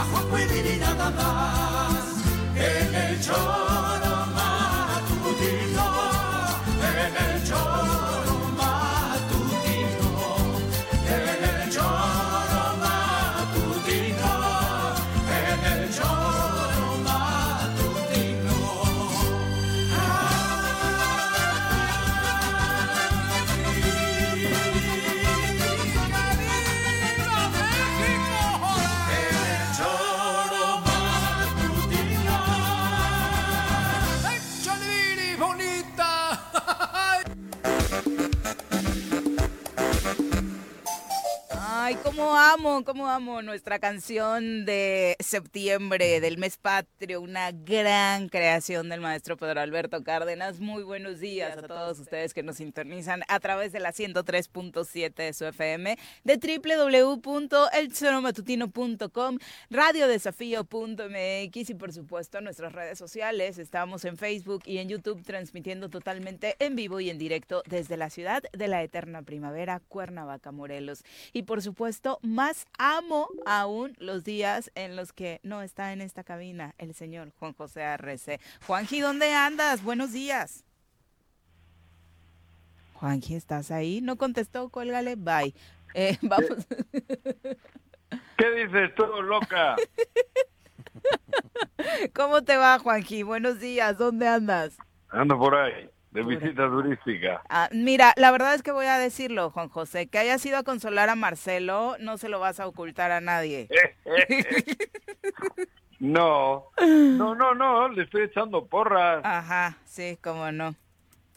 A Juanjo y Viri nada más. En el cómo amo, cómo amo nuestra canción de septiembre del mes patrio, una gran creación del maestro Pedro Alberto Cárdenas. Muy buenos días a todos ustedes que nos sintonizan a través de la 103.7 de su FM, de www.elchoromatutino.com, radiodesafío.mx y por supuesto nuestras redes sociales. Estamos en Facebook y en YouTube transmitiendo totalmente en vivo y en directo desde la ciudad de la eterna primavera, Cuernavaca, Morelos. Y por supuesto, más amo aún los días en los que no está en esta cabina el señor Juan José Arrece. Juanji, ¿dónde andas? Buenos días. Juanji, ¿estás ahí? No contestó, cuélgale, bye. Eh, vamos. ¿Qué dices tú, loca? ¿Cómo te va, Juanji? Buenos días, ¿dónde andas? Ando por ahí, de visita turística. Ah, mira, la verdad es que voy a decirlo, Juan José, que hayas ido a consolar a Marcelo, no se lo vas a ocultar a nadie. No, no, no, no, le estoy echando porras. Ajá, sí, cómo no.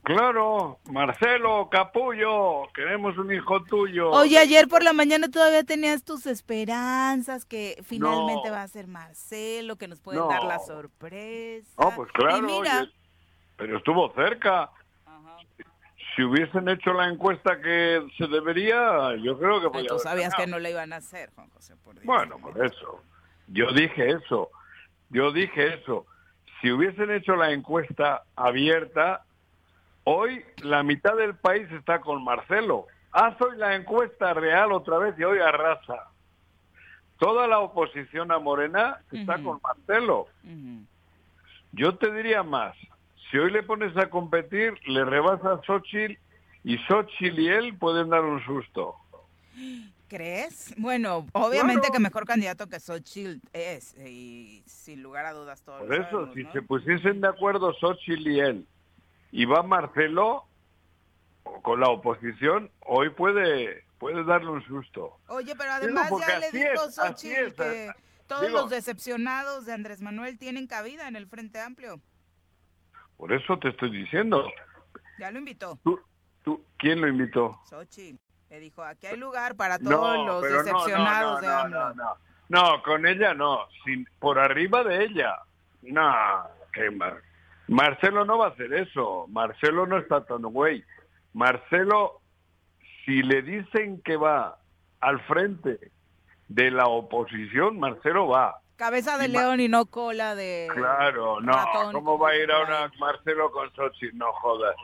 Claro, Marcelo, Capullo, queremos un hijo tuyo. Oye, ayer por la mañana todavía tenías tus esperanzas que finalmente No. va a ser Marcelo, que nos puede No. dar la sorpresa. No, pues claro, Y mira, oye, pero estuvo cerca. Si hubiesen hecho la encuesta que se debería, yo creo que ay, podía tú sabías que no le iban a hacer, Juan José. Por Dios. Bueno, por eso. Yo dije eso. Yo dije eso. Si hubiesen hecho la encuesta abierta, hoy la mitad del país está con Marcelo. Haz hoy la encuesta real otra vez y hoy arrasa. Toda la oposición a Morena está con Marcelo. Yo te diría más. Si hoy le pones a competir, le rebasa a Xochitl y Xochitl y él pueden dar un susto. ¿Crees? Bueno, obviamente Claro. que mejor candidato que Xochitl es, y sin lugar a dudas todos Por eso, sabemos, si ¿no? se pusiesen de acuerdo Xochitl y él, y va Marcelo con la oposición, hoy puede puede darle un susto. Oye, pero Digo, además porque ya le dijo Xochitl es, que todos digo- los decepcionados de Andrés Manuel tienen cabida en el Frente Amplio. Por eso te estoy diciendo. Ya lo invitó ¿Tú, tú, ¿Quién lo invitó? Xochitl. Le dijo, aquí hay lugar para todos los no, decepcionados no, de AMLO. No, con ella no. Sin, por arriba de ella. No, que Mar- Marcelo no va a hacer eso. Marcelo no está tan güey. Marcelo, si le dicen que va al frente de la oposición, Marcelo va. Cabeza de león y no cola de Claro, no. ratón, ¿Cómo va a ir ahora. Marcelo con Xochitl? No jodas.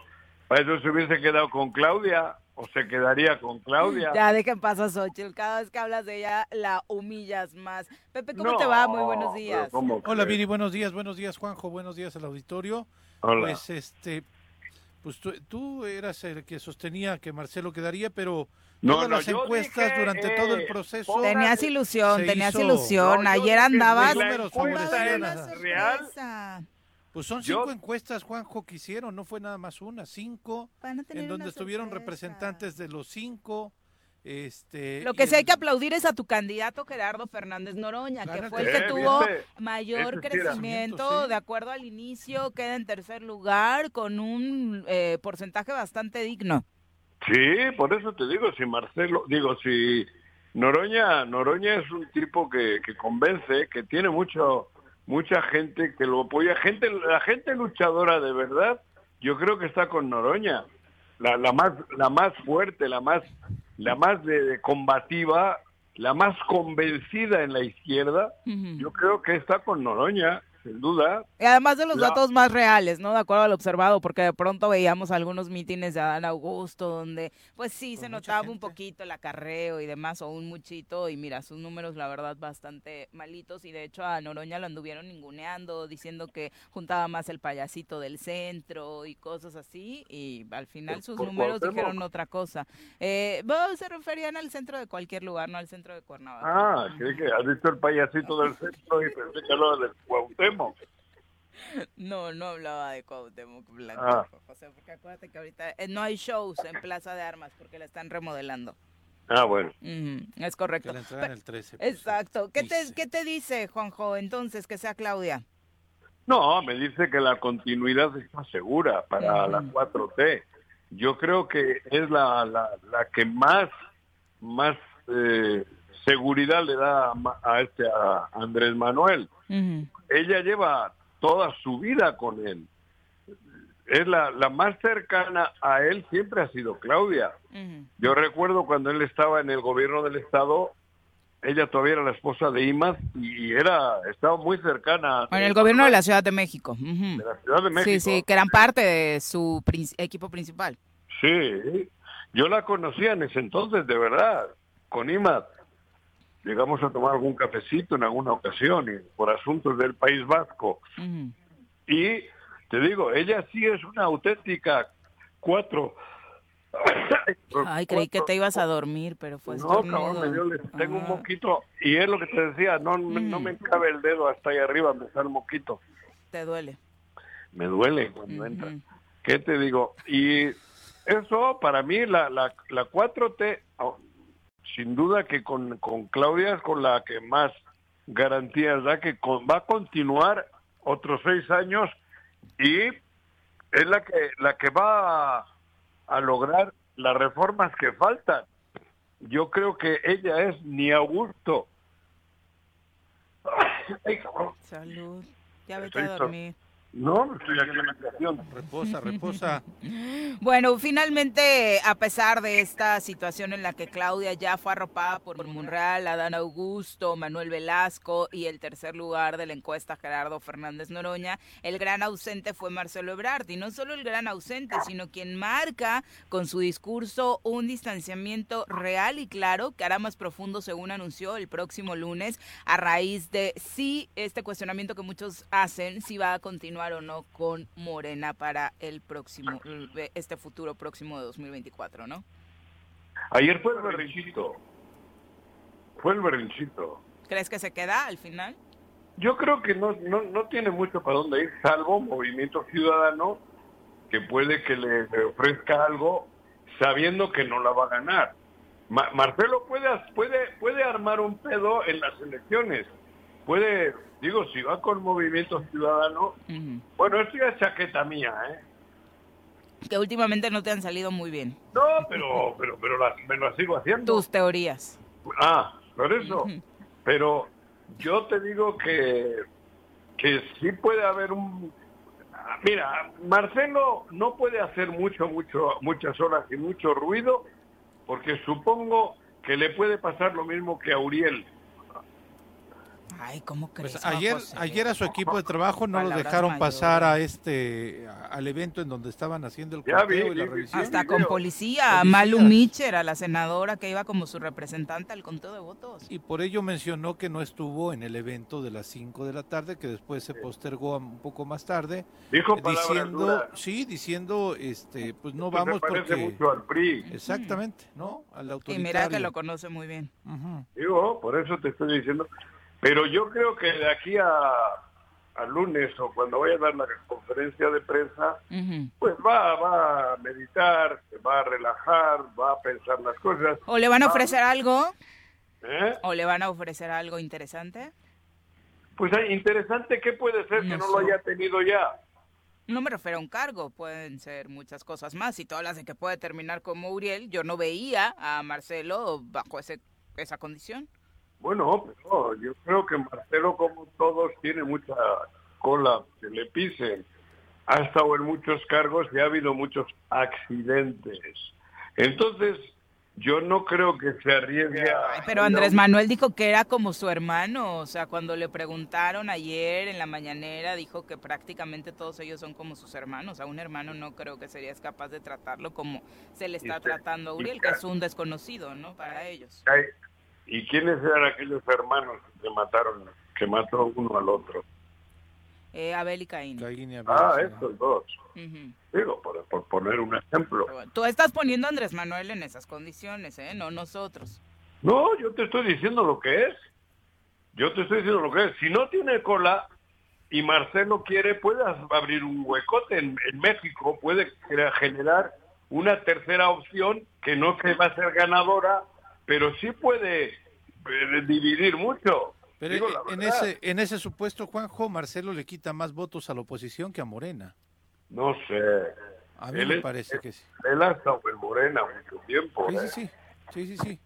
Para eso se hubiese quedado con Claudia o se quedaría con Claudia. Ya, dejen paso a Xochitl. Cada vez que hablas de ella, la humillas más. Pepe, ¿cómo No, te va? Muy buenos días. ¿cómo Hola? Viri, buenos días, buenos días Juanjo, buenos días al auditorio. Hola. Pues este, Pues tú, tú eras el que sostenía que Marcelo quedaría, pero No, todas no, las encuestas dije, durante todo el eh, proceso... Tenías ilusión, tenías hizo- ilusión. No, Ayer andabas... la números real. Pues son Yo- cinco encuestas, Juanjo, que hicieron, no fue nada más una, cinco, en donde estuvieron sorpresa. representantes de los cinco. Este, Lo que sí hay que aplaudir es a tu candidato Gerardo Fernández Noroña, que fue el que tuvo ¿viste? mayor crecimiento, Sí. de acuerdo al inicio, queda en tercer lugar con un eh, porcentaje bastante digno. Sí, por eso te digo, si Marcelo, digo, si Noroña, Noroña es un tipo que, que convence, que tiene mucho, mucha gente que lo apoya, gente, la gente luchadora de verdad, yo creo que está con Noroña, la, la más, la más fuerte, la más, la más de, de combativa, la más convencida en la izquierda, yo creo que está con Noroña, sin duda. Y además de los La- datos más reales, ¿no? De acuerdo al observado, porque de pronto veíamos algunos mítines de Adán Augusto donde, pues sí, se Con notaba un poquito el acarreo y demás, o un muchito, y mira, sus números, la verdad, bastante malitos, y de hecho a Noroña lo anduvieron ninguneando, diciendo que juntaba más el payasito del centro y cosas así, y al final Por- sus por números dijeron otra cosa. Eh, bueno, se referían al centro de cualquier lugar, no al centro de Cuernavaca. Ah, que, que has visto el payasito del centro y pensé que hablaba de Cuauhtémoc. No, no hablaba de Cuauhtémoc Blanco, Ah. José, porque acuérdate que ahorita eh, no hay shows en Plaza de Armas porque la están remodelando. Ah, bueno. Es que correcto. la entrada en el 13. pues, Exacto. ¿Qué te, dice. ¿Qué te dice, Juanjo, entonces, que sea Claudia? No, me dice que la continuidad está segura para la 4T. Yo creo que es la, la, la que más, más eh, seguridad le da a, a este a Andrés Manuel. Ella lleva toda su vida con él. Es la, la más cercana a él siempre ha sido Claudia. Yo recuerdo cuando él estaba en el gobierno del estado, ella todavía era la esposa de Imas y era estaba muy cercana En el gobierno de la Ciudad de México. De la Ciudad de México. Sí, sí, que eran parte de su equipo principal. Sí, yo la conocía en ese entonces, de verdad, con Imas. Llegamos a tomar algún cafecito en alguna ocasión y por asuntos del País Vasco. Y te digo, ella sí es una auténtica cuatro. Ay, creí que te ibas a dormir, pero fue No, cabrón, estornudo. me dio- le- tengo un Ah. moquito y es lo que te decía, no, me- no Mm. me cabe el dedo hasta ahí arriba, me está el moquito. Te duele. Me duele cuando entra. ¿Qué te digo? Y eso para mí, la, la, la 4T, oh, sin duda que con, con Claudia es con la que más garantías da que con- va a continuar otros seis años y es la que, la que va a, a lograr las reformas que faltan. Yo creo que ella es ni Augusto. Salud. Ya vete a dormir. No, estoy aquí en la estación. Reposa, reposa. Bueno, finalmente, a pesar de esta situación en la que Claudia ya fue arropada por Monreal, Adán Augusto, Manuel Velasco y el tercer lugar de la encuesta Gerardo Fernández Noroña, el gran ausente fue Marcelo Ebrard. Y no solo el gran ausente, sino quien marca con su discurso un distanciamiento real y claro que hará más profundo, según anunció el próximo lunes, a raíz de si este cuestionamiento que muchos hacen, si va a continuar o no con Morena para el próximo, este futuro próximo de 2024, ¿no? Ayer fue el berrinchito. Fue el berrinchito. ¿Crees que se queda al final? Yo creo que no, no, no tiene mucho para dónde ir, salvo Movimiento Ciudadano, que puede que le, le ofrezca algo sabiendo que no la va a ganar. Ma- Marcelo puede, puede, puede armar un pedo en las elecciones. Puede, digo, si va con Movimiento Ciudadano, bueno, esto ya es chaqueta mía, ¿eh? Que últimamente no te han salido muy bien. No, pero, pero, pero las- me lo sigo haciendo. Tus teorías. Ah, por eso. Pero yo te digo que, que sí puede haber un... Mira, Marcelo no puede hacer mucho, mucho, muchas horas y mucho ruido, porque supongo que le puede pasar lo mismo que a Uriel. Ay, ¿cómo crees? Pues ayer, José? ayer a su equipo de trabajo no los Palabras dejaron pasar a este a- al evento en donde estaban haciendo el conteo vi, y la vi, vi. revisión. Hasta con policía, Policía. Malu Mitchell, a la senadora que iba como su representante al conteo de votos. Y por ello mencionó que no estuvo en el evento de las 5 de la tarde, que después se postergó a un poco más tarde, Dijo diciendo, duras. sí, diciendo, este, pues no Pues vamos parece porque, mucho al PRI. exactamente, ¿no? Al Y autoritario. mira que lo conoce muy bien. Ujú. Digo, por eso te estoy diciendo. Pero yo creo que de aquí a, a lunes o cuando vaya a dar la conferencia de prensa, pues va, va a meditar, va a relajar, va a pensar las cosas. ¿O le van a ofrecer algo? ¿eh? ¿O le van a ofrecer algo interesante? Pues ah, interesante, ¿qué puede ser que No lo haya tenido ya? No me refiero a un cargo, pueden ser muchas cosas más. Si tú hablas de que puede terminar como Uriel, yo no veía a Marcelo bajo ese, esa condición. Bueno, pero yo creo que Marcelo, como todos, tiene mucha cola que le pisen. Ha estado en muchos cargos y ha habido muchos accidentes. Entonces, yo no creo que se arriesgue a... Ay, pero Andrés Manuel dijo que era como su hermano, o sea, cuando le preguntaron ayer en la mañanera, dijo que prácticamente todos ellos son como sus hermanos. A un hermano no creo que serías capaz de tratarlo como se le está tratando a Uriel, que es un desconocido, ¿no? Para ellos. Ay, ¿Y quiénes eran aquellos hermanos que mataron, que mató uno al otro? Eh, Abel y Caín. Caín y Abel, Ah, sí. estos dos. Digo, por, por poner un ejemplo. Tú estás poniendo a Andrés Manuel en esas condiciones, ¿eh? No nosotros. No, yo te estoy diciendo lo que es. Yo te estoy diciendo lo que es. Si no tiene cola y Marcelo quiere, puede abrir un huecote en, en México, puede generar una tercera opción que no que va a ser ganadora, pero sí puede eh, dividir mucho. Pero Digo eh, la en ese, en ese supuesto, Juanjo, Marcelo le quita más votos a la oposición que a Morena. No sé. A mí Él me es- parece que sí. Él ha estado en Morena mucho tiempo. Sí, ¿eh? sí, sí. Sí, sí, sí.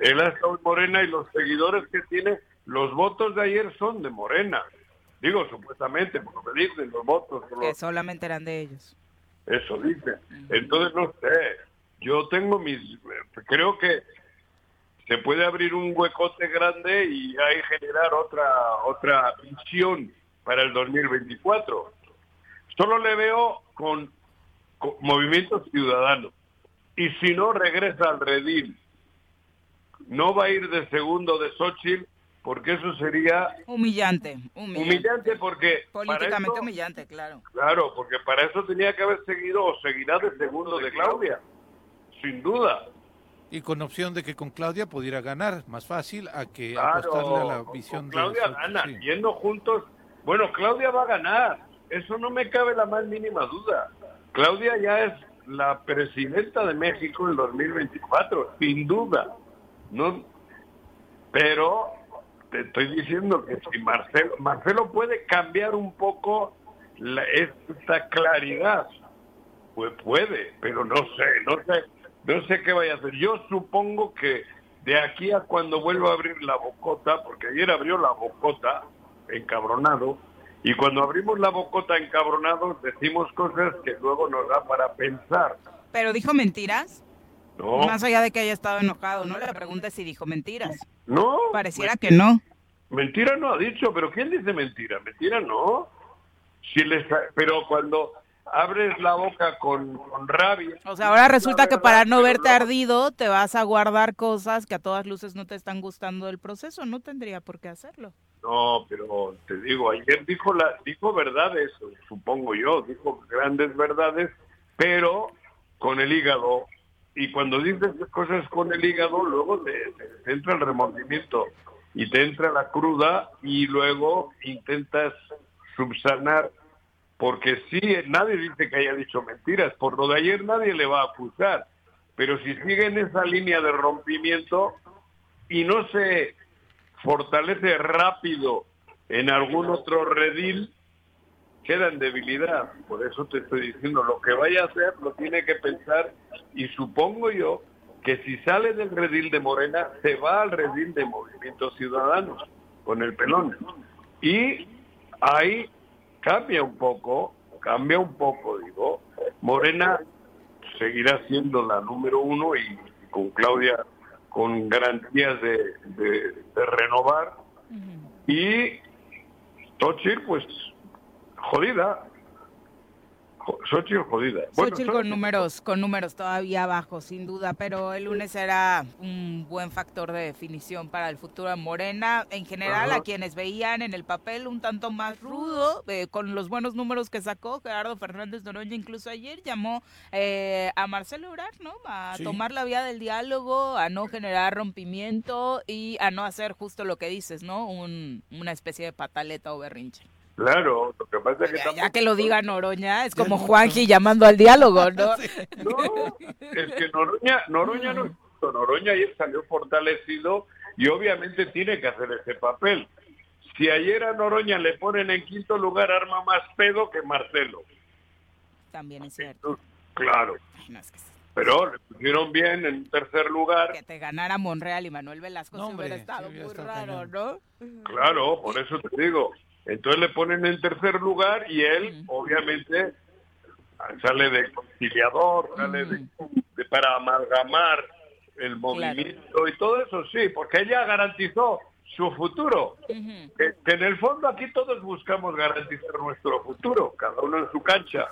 Él ha estado en Morena y los seguidores que tiene, los votos de ayer son de Morena. Digo, supuestamente, por lo que dicen, los votos. por Que los- solamente eran de ellos. Eso dicen. Entonces, no sé. Yo tengo mis... Creo que se puede abrir un huecote grande y ahí generar otra, otra visión para el 2024. Solo le veo con, con movimientos ciudadanos. Y si no, regresa al redil. No va a ir de segundo de Xochitl, porque eso sería Humillante, humillante. humillante, porque... Políticamente eso- humillante, claro. Claro, porque para eso tenía que haber seguido o seguirá de segundo de Claudia, sin duda. Y con opción de que con Claudia pudiera ganar, más fácil a que Claro, apostarle a la visión con de Claudia gana, sí. yendo juntos. Bueno, Claudia va a ganar, eso no me cabe la más mínima duda. Claudia ya es la presidenta de México en 2024, sin duda. No, pero te estoy diciendo que si Marcelo, Marcelo puede cambiar un poco la- esta claridad, pues puede, pero no sé, no sé, no sé qué vaya a hacer. Yo supongo que de aquí a cuando vuelva a abrir la bocota, porque ayer abrió la bocota encabronado, y cuando abrimos la bocota encabronado decimos cosas que luego nos da para pensar. Pero dijo mentiras, No, más allá de que haya estado enojado. No le preguntes si dijo mentiras. no, Pareciera que no. Mentira no ha dicho, pero ¿quién dice mentira? Mentira no. Si les, pero cuando abres la boca con, con rabia. O sea, ahora resulta que para no verte ardido te vas a guardar cosas que a todas luces no te están gustando del proceso. No tendría por qué hacerlo. No, pero te digo, ayer dijo la, dijo verdades, supongo yo, dijo grandes verdades, pero con el hígado. Y cuando dices cosas con el hígado, luego te, te- te entra el remordimiento y te entra la cruda y luego intentas subsanar, porque sí, nadie dice que haya dicho mentiras, por lo de ayer nadie le va a acusar, pero si sigue en esa línea de rompimiento y no se fortalece rápido en algún otro redil, queda en debilidad. Por eso te estoy diciendo, lo que vaya a hacer lo tiene que pensar y supongo yo que si sale del redil de Morena, se va al redil de Movimiento Ciudadanos con el pelón. Y ahí cambia un poco, cambia un poco, digo. Morena seguirá siendo la número uno y con Claudia con garantías de, de- de renovar, y Xochitl, pues, jodida. Xochitl jodida. Xochitl con números, con números todavía bajos, sin duda, pero el lunes era un buen factor de definición para el futuro de Morena. En general, a quienes veían en el papel un tanto más rudo, eh, con los buenos números que sacó Gerardo Fernández Noroña, incluso ayer llamó eh, a Marcelo Ebrard, ¿no? A tomar la vía del diálogo, a no generar rompimiento y a no hacer justo lo que dices, ¿no? Un, una especie de pataleta o berrinche. Claro, lo que pasa es que... Ya, ya que lo diga Noroña, es como Juanji llamando al diálogo, ¿no? No, es que Noroña, Noroña no es justo. Noroña ayer salió fortalecido y obviamente tiene que hacer ese papel. Si ayer a Noroña le ponen en quinto lugar, arma más pedo que Marcelo. También es cierto. Claro. Ay, no, es que sí. Pero le pusieron bien en tercer lugar. que te ganara Monreal y Manuel Velasco No, sí hubiera hombre, estado sí hubiera muy estado raro, cañón. ¿no? Claro, por eso te digo. Entonces le ponen en tercer lugar y él, obviamente, sale de conciliador, sale de, de- para amalgamar el movimiento y todo eso, sí, porque ella garantizó su futuro. Ujú. Que, que en el fondo aquí todos buscamos garantizar nuestro futuro, cada uno en su cancha.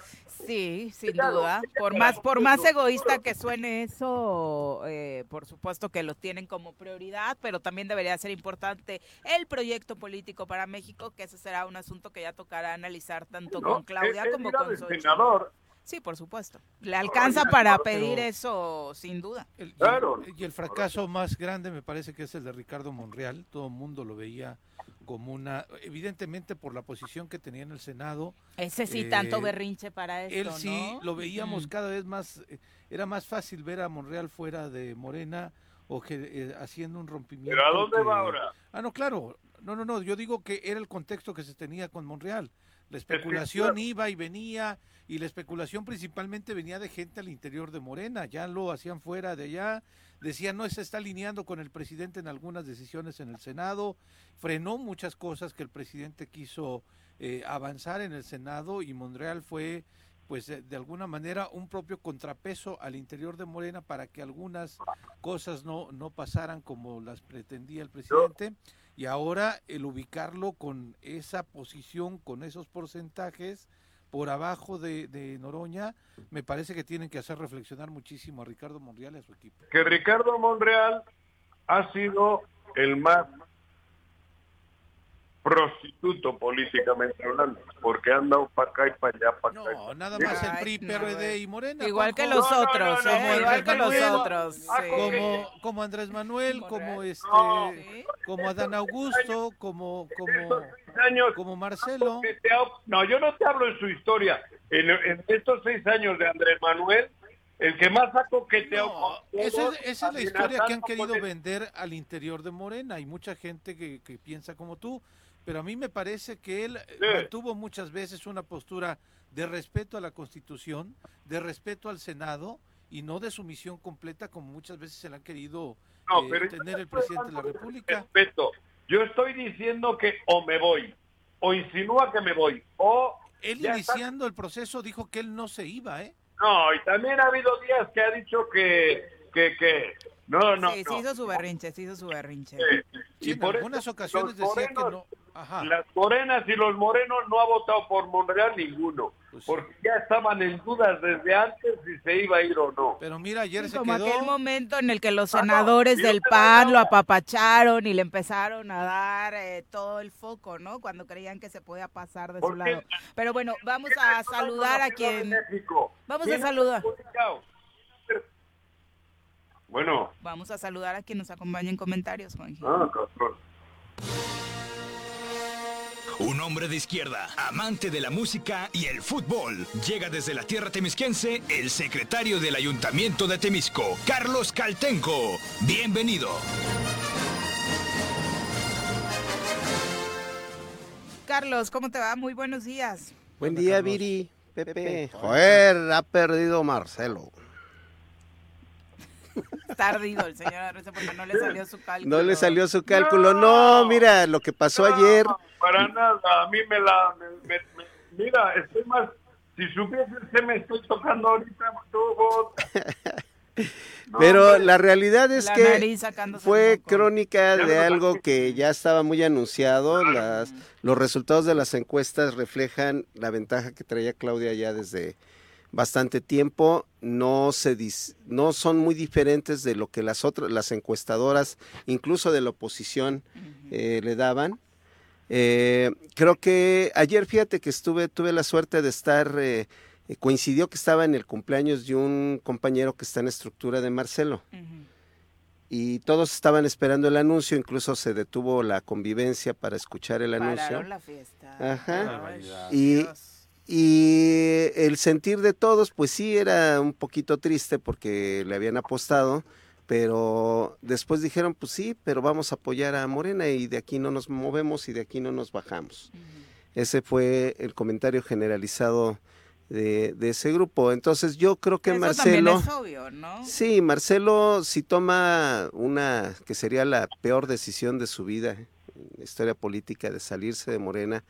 Sí, sin Claro, duda. Por más, por más egoísta que suene eso, eh, por supuesto que lo tienen como prioridad, pero también debería ser importante el proyecto político para México, que ese será un asunto que ya tocará analizar tanto ¿no? con Claudia como con Xochitl. senador. Sí, por supuesto. Le alcanza para pedir eso, sin duda. El- y el- Claro. Y el fracaso más grande me parece que es el de Ricardo Monreal. Todo el mundo lo veía como una, evidentemente por la posición que tenía en el Senado, Ese sí, Eh, tanto berrinche para esto, él sí ¿no? lo veíamos Mm. cada vez más, eh, era más fácil ver a Monreal fuera de Morena o que eh, haciendo un rompimiento. ¿Pero a dónde que- va ahora? Ah, no, claro. No, no, no. Yo digo que era el contexto que se tenía con Monreal. La especulación iba y venía y la especulación principalmente venía de gente al interior de Morena. Ya lo hacían fuera de allá. Decían, no, se está alineando con el presidente en algunas decisiones en el Senado. Frenó muchas cosas que el presidente quiso eh, avanzar en el Senado y Monreal fue pues de, de alguna manera un propio contrapeso al interior de Morena para que algunas cosas no, no pasaran como las pretendía el presidente y ahora el ubicarlo con esa posición, con esos porcentajes por abajo de, de Noroña, me parece que tienen que hacer reflexionar muchísimo a Ricardo Monreal y a su equipo. Que Ricardo Monreal ha sido el más prostituto políticamente hablando, porque ha andado para acá y para allá, para acá. y No, pa' nada más el Ay, PRI, no, PRD y Morena. Igual que los otros, Igual que los otros. Como, como Andrés Manuel, como este, No. Sí. como Adán Augusto, como, como, años como Marcelo. no, yo no te hablo en su historia. En, en estos seis años de Andrés Manuel, el que más ha coqueteado No, esa es, esa es la historia que han querido vender al interior de Morena. Hay mucha gente que, que piensa como tú, pero a mí me parece que él eh, Sí. mantuvo muchas veces una postura de respeto a la Constitución, de respeto al Senado y no de sumisión completa como muchas veces se le han querido No, eh, pero tener el presidente de la República. Respeto. Yo estoy diciendo que o me voy, o insinúa que me voy, o Él ya está. iniciando el proceso dijo que él no se iba, ¿eh? No, y también ha habido días que ha dicho que, que, que, no, no, sí, no. sí hizo su berrinche, sí hizo su berrinche. Eh, Sí, y en por algunas eso ocasiones decía que morenos- no. Ajá. Las morenas y los morenos no ha votado por Monreal ninguno, Pues sí. porque ya estaban en dudas desde antes si se iba a ir o no. Pero mira, ayer Sí, se como quedó. aquel momento en el que los Ah, senadores no del PAN lo apapacharon y le empezaron a dar eh, todo el foco, ¿no? Cuando creían que se podía pasar de su lado. Pero bueno, vamos a saludar a quien... Vamos a ¿Quién ha saludar. Bueno, Vamos a saludar a quien nos acompaña en comentarios, Juanji. ah. Un hombre de izquierda, amante de la música y el fútbol. Llega desde la tierra temisquense el secretario del Ayuntamiento de Temisco, Carlos Caltenco. Bienvenido. Carlos, ¿cómo te va? Muy buenos días. Buen día, Carlos. Viri. Pepe. Joder, ha perdido Marcelo. Está ardido el señor Arreza porque no le salió su cálculo. No le salió su cálculo. No, mira, lo que pasó ayer. Para nada, a mí me la... me- me- me- mira, estoy más... Si supieses que me estoy tocando ahorita, tú, vos, Pero la realidad es La que fue crónica de algo que ya estaba muy anunciado. Las, los resultados de las encuestas reflejan la ventaja que traía Claudia ya desde bastante tiempo. No se dis- no son muy diferentes de lo que las otras las encuestadoras, incluso de la oposición, eh, le daban. Eh, creo que ayer, fíjate que estuve, tuve la suerte de estar, eh, eh, coincidió que estaba en el cumpleaños de un compañero que está en estructura de Marcelo y todos estaban esperando el anuncio, incluso se detuvo la convivencia para escuchar el anuncio. Pararon la fiesta. Ajá. Ay, Y-. Y el sentir de todos, pues sí, era un poquito triste porque le habían apostado, pero después dijeron, pues sí, pero vamos a apoyar a Morena y de aquí no nos movemos y de aquí no nos bajamos. Ese fue el comentario generalizado de, de ese grupo. Entonces yo creo que Eso Marcelo... es obvio, ¿no? Sí, Marcelo, si toma una que sería la peor decisión de su vida en historia política de salirse de Morena,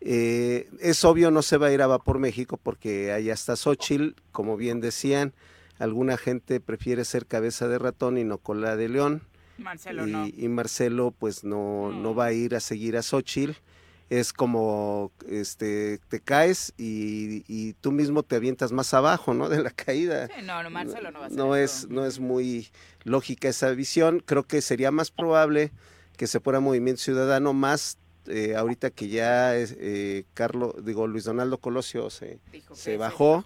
eh, es obvio no se va a ir a Vapor México porque ahí está Xochitl, como bien decían, alguna gente prefiere ser cabeza de ratón y no cola de león. Marcelo y, no. y Marcelo pues no, no No. va a ir a seguir a Xochitl. Es como este te caes y, y tú mismo te avientas más abajo, ¿no? De la caída Sí, no, no, Marcelo no va a hacer no es no es muy lógica esa visión creo que sería más probable que se fuera Movimiento Ciudadano más eh, ahorita que ya eh, Carlos digo Luis Donaldo Colosio se, Dijo se sí, bajó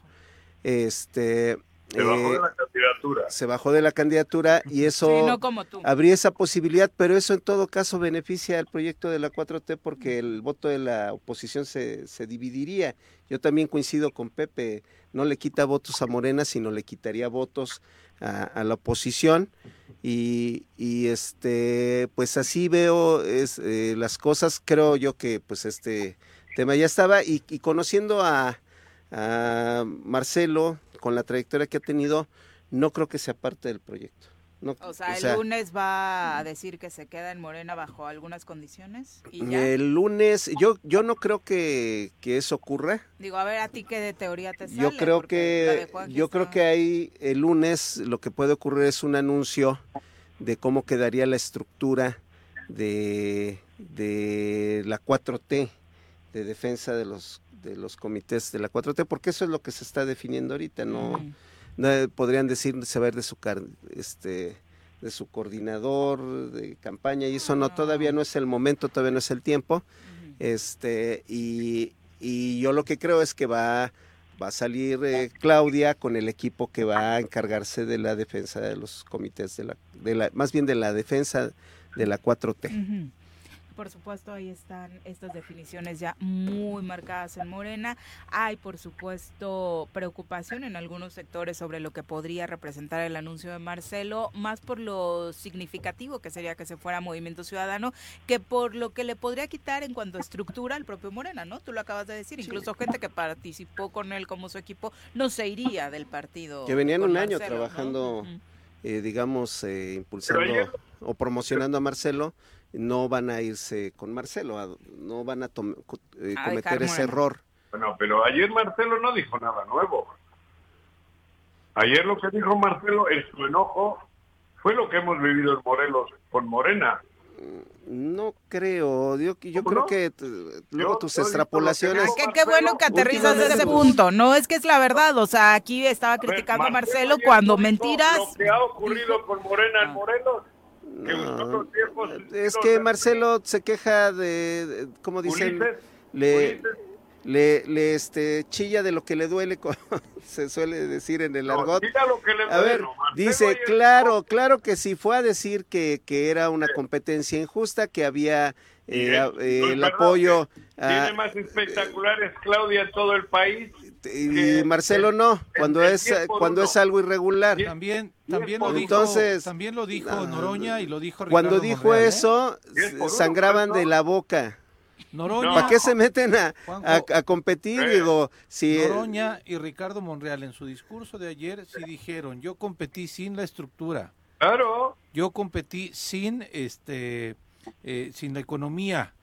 este Se bajó de eh, la candidatura. se bajó de la candidatura y eso Sí, no como tú. habría esa posibilidad, pero eso en todo caso beneficia al proyecto de la 4T porque el voto de la oposición se, se dividiría. Yo también coincido con Pepe, no le quita votos a Morena, sino le quitaría votos a, a la oposición. Y, y, este pues así veo es, eh, las cosas, creo yo que pues este tema ya estaba y, y conociendo a, a Marcelo con la trayectoria que ha tenido, no creo que sea parte del proyecto. No, O sea, el lunes va a decir que se queda en Morena bajo algunas condiciones y ya. El lunes, yo, yo no creo que, que eso ocurra. Digo, a ver, a ti qué de teoría te sale. Yo creo que, yo creo que ahí el lunes lo que puede ocurrir es un anuncio de cómo quedaría la estructura de, de la 4T, de defensa de los de los comités de la 4T, porque eso es lo que se está definiendo ahorita, no, podrían decir ir de su car- este de su coordinador de campaña y eso no, todavía no es el momento, todavía no es el tiempo. Este, y, y yo lo que creo es que va, va a salir eh, Claudia con el equipo que va a encargarse de la defensa de los comités de la, de la más bien de la defensa de la 4T. Ujú. Por supuesto, ahí están estas definiciones ya muy marcadas en Morena. Hay, por supuesto, preocupación en algunos sectores sobre lo que podría representar el anuncio de Marcelo, más por lo significativo que sería que se fuera Movimiento Ciudadano, que por lo que le podría quitar en cuanto a estructura al propio Morena, ¿no? Tú lo acabas de decir. Incluso gente que participó con él como su equipo no se iría del partido. Que venían un año trabajando, eh, digamos, eh, impulsando o promocionando a Marcelo, no van a irse con Marcelo, a- no van a tom- co- eh, cometer ese error. Bueno, pero ayer Marcelo no dijo nada nuevo. Ayer lo que dijo Marcelo en su enojo fue lo que hemos vivido en Morelos con Morena. No creo, yo, yo ¿Cómo creo no? que eh, luego Yo- tus lo que extrapolaciones... Ah, qué, bueno que aterrizas de ese punto. No, es que es la verdad. O sea, aquí estaba criticando a Marcelo ayer cuando mentiras. Lo que ha ocurrido con Morena en Ah. Que No, tiempos- es que Marcelo se queja de, de- como dicen, Ulises, le, Ulises, le, le, este, chilla de lo que le duele, se suele decir en el no, argot. lo que le A ver, duele, Marcelo dice, claro, claro que sí, fue a decir que, que era una competencia injusta, que había eh, no eh, es el apoyo que a- Tiene más espectaculares Claudia en todo el país. Y que- Marcelo no, cuando el es por cuando uno. es algo irregular. También, lo uno. dijo, Entonces, también lo dijo no, Noroña y lo dijo Cuando Ricardo dijo Monreal, ¿eh? eso, uno, sangraban de la boca. Noroña, ¿Para qué se meten a, Juanjo, a, a competir? eh, Digo, si Noroña y Ricardo Monreal en su discurso de ayer sí dijeron, yo competí sin la estructura, Claro. yo competí sin este eh, sin la economía.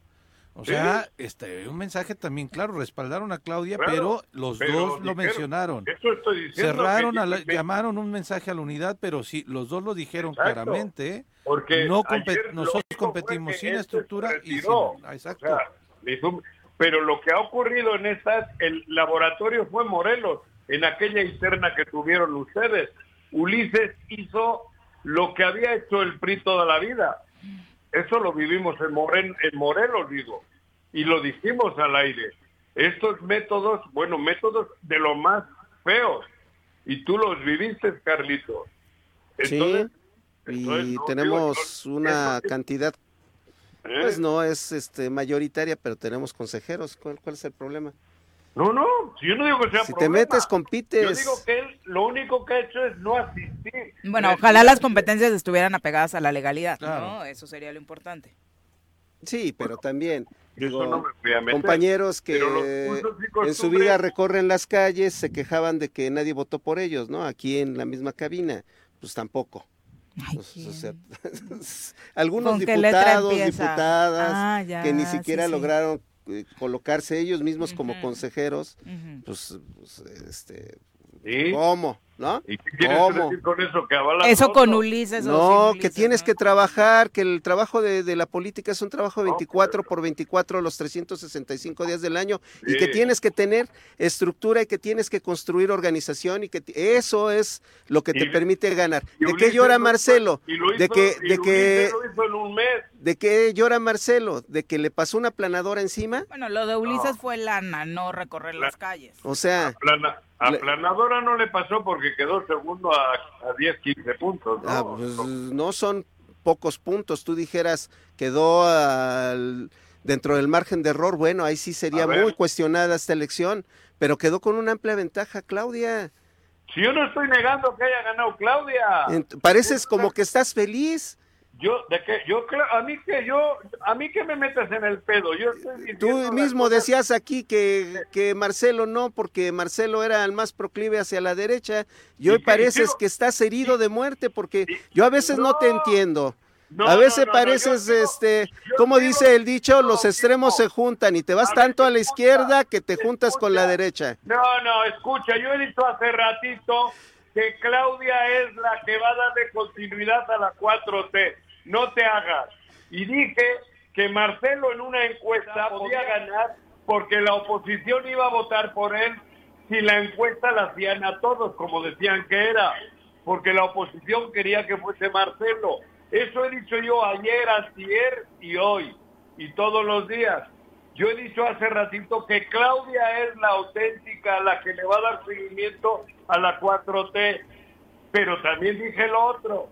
O Sí. sea, este, un mensaje también claro, respaldaron a Claudia, Claro, pero los pero dos lo dijeron- mencionaron. Eso estoy diciendo. Cerraron, a la- que- llamaron un mensaje a la unidad, pero sí, los dos lo dijeron Exacto. claramente. Porque no nosotros competimos sin este estructura y sin... Exacto. O sea, pero lo que ha ocurrido en esta, el laboratorio fue Morelos, en aquella interna que tuvieron ustedes. Ulises hizo lo que había hecho el PRI toda la vida. Eso lo vivimos en, Moren, en Morelos, digo, y lo dijimos al aire. Estos métodos, bueno, métodos de lo más feos, y tú los viviste, Carlito. Entonces, sí, entonces, y no, tenemos digo, una eso- cantidad, ¿eh? pues no es este mayoritaria, pero tenemos consejeros. ¿Cuál, cuál es el problema? No, no, si yo no digo que sea Si te metes, Yo compites. digo que él lo único que ha hecho es no asistir. Bueno, ojalá las competencias estuvieran apegadas a la legalidad, Claro. ¿no? Eso sería lo importante. Sí, pero también, digo, no me voy a meter. compañeros que en su vida recorren las calles se quejaban de que nadie votó por ellos, ¿no? Aquí en la misma cabina, pues tampoco. Ay, Pues, o sea, algunos ¿Con qué letra diputados, diputadas, Ah, ya, que ni siquiera sí. lograron colocarse ellos mismos como consejeros, pues, pues, este, ¿Sí? ¿cómo? ¿No? ¿Y qué quieres ¿Cómo? decir con eso? Que Eso todo? con Ulises. o No, sin que tienes ¿no? que trabajar, que el trabajo de, de la política es un trabajo 24 por 24 los 365 días del año y que tienes que tener estructura y que tienes que construir organización y que eso es lo que te Y- permite ganar. ¿De qué llora lo- Marcelo? y lo De que, y de que, Ulises lo hizo en un mes. de qué llora Marcelo? ¿De que le pasó una planadora encima? Bueno, lo de Ulises No. fue lana, no recorrer La- las calles. O sea, Plana- a Le- Planadora no le pasó porque quedó segundo a, a 10, 15 puntos. ¿no? ah, pues, no son pocos puntos. Tú dijeras, quedó al- dentro del margen de error. Bueno, ahí sí sería muy cuestionada esta elección, pero quedó con una amplia ventaja, Claudia. Si yo no estoy negando que haya ganado Claudia. Pareces como que estás feliz. Yo, de que, yo, a mí que yo, a mí que me metes en el pedo. Yo estoy Tú mismo decías aquí que, que Marcelo no, porque Marcelo era el más proclive hacia la derecha, y hoy pareces yo- que estás herido de muerte, porque yo a veces no, te entiendo. No, a veces no, pareces, yo este, como dice el dicho, los extremos se juntan y te vas tanto a la izquierda que te juntas con la derecha. No, no, escucha, yo he dicho hace ratito que Claudia es la que va a darle continuidad a la 4T. No te hagas. Y dije que Marcelo en una encuesta podía ganar porque la oposición iba a votar por él si la encuesta la hacían a todos, como decían que era, porque la oposición quería que fuese Marcelo. Eso he dicho yo ayer, antier y hoy, y todos los días. Yo he dicho hace ratito que Claudia es la auténtica, la que le va a dar seguimiento a la 4T, pero también dije lo otro,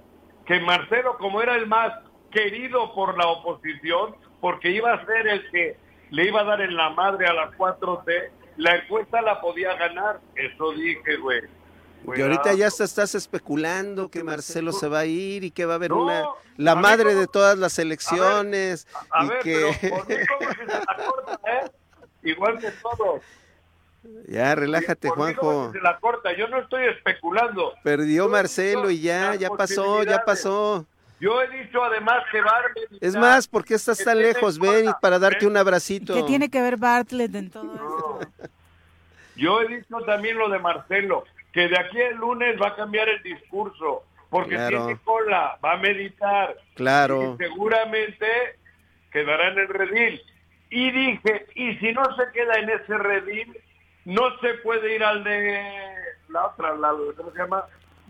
que Marcelo, como era el más querido por la oposición, porque iba a ser el que le iba a dar en la madre a la 4T, la encuesta la podía ganar. Eso dije, güey. Y ahorita ya estás especulando que Marcelo se va a ir y que va a haber No, una a la madre como- de todas las elecciones A y ver, que pero por mí como que se la corta, ¿eh? Igual que todos. ya relájate, Por mí como Juanjo. se la corta. Yo no estoy especulando. Perdió Yo Marcelo y ya, ya pasó, ya pasó. Yo he dicho además que a meditar. Es más, ¿por qué estás tan lejos? Ven y para darte un abracito. ¿Qué tiene que ver Bartlett en todo No. esto? Yo he dicho también lo de Marcelo, que de aquí el lunes va a cambiar el discurso, porque Claro. tiene cola, va a meditar. Claro. Y seguramente quedará en el redil. Y dije, y si no se queda en ese redil, no se puede ir al de la otra, la, ¿cómo se llama?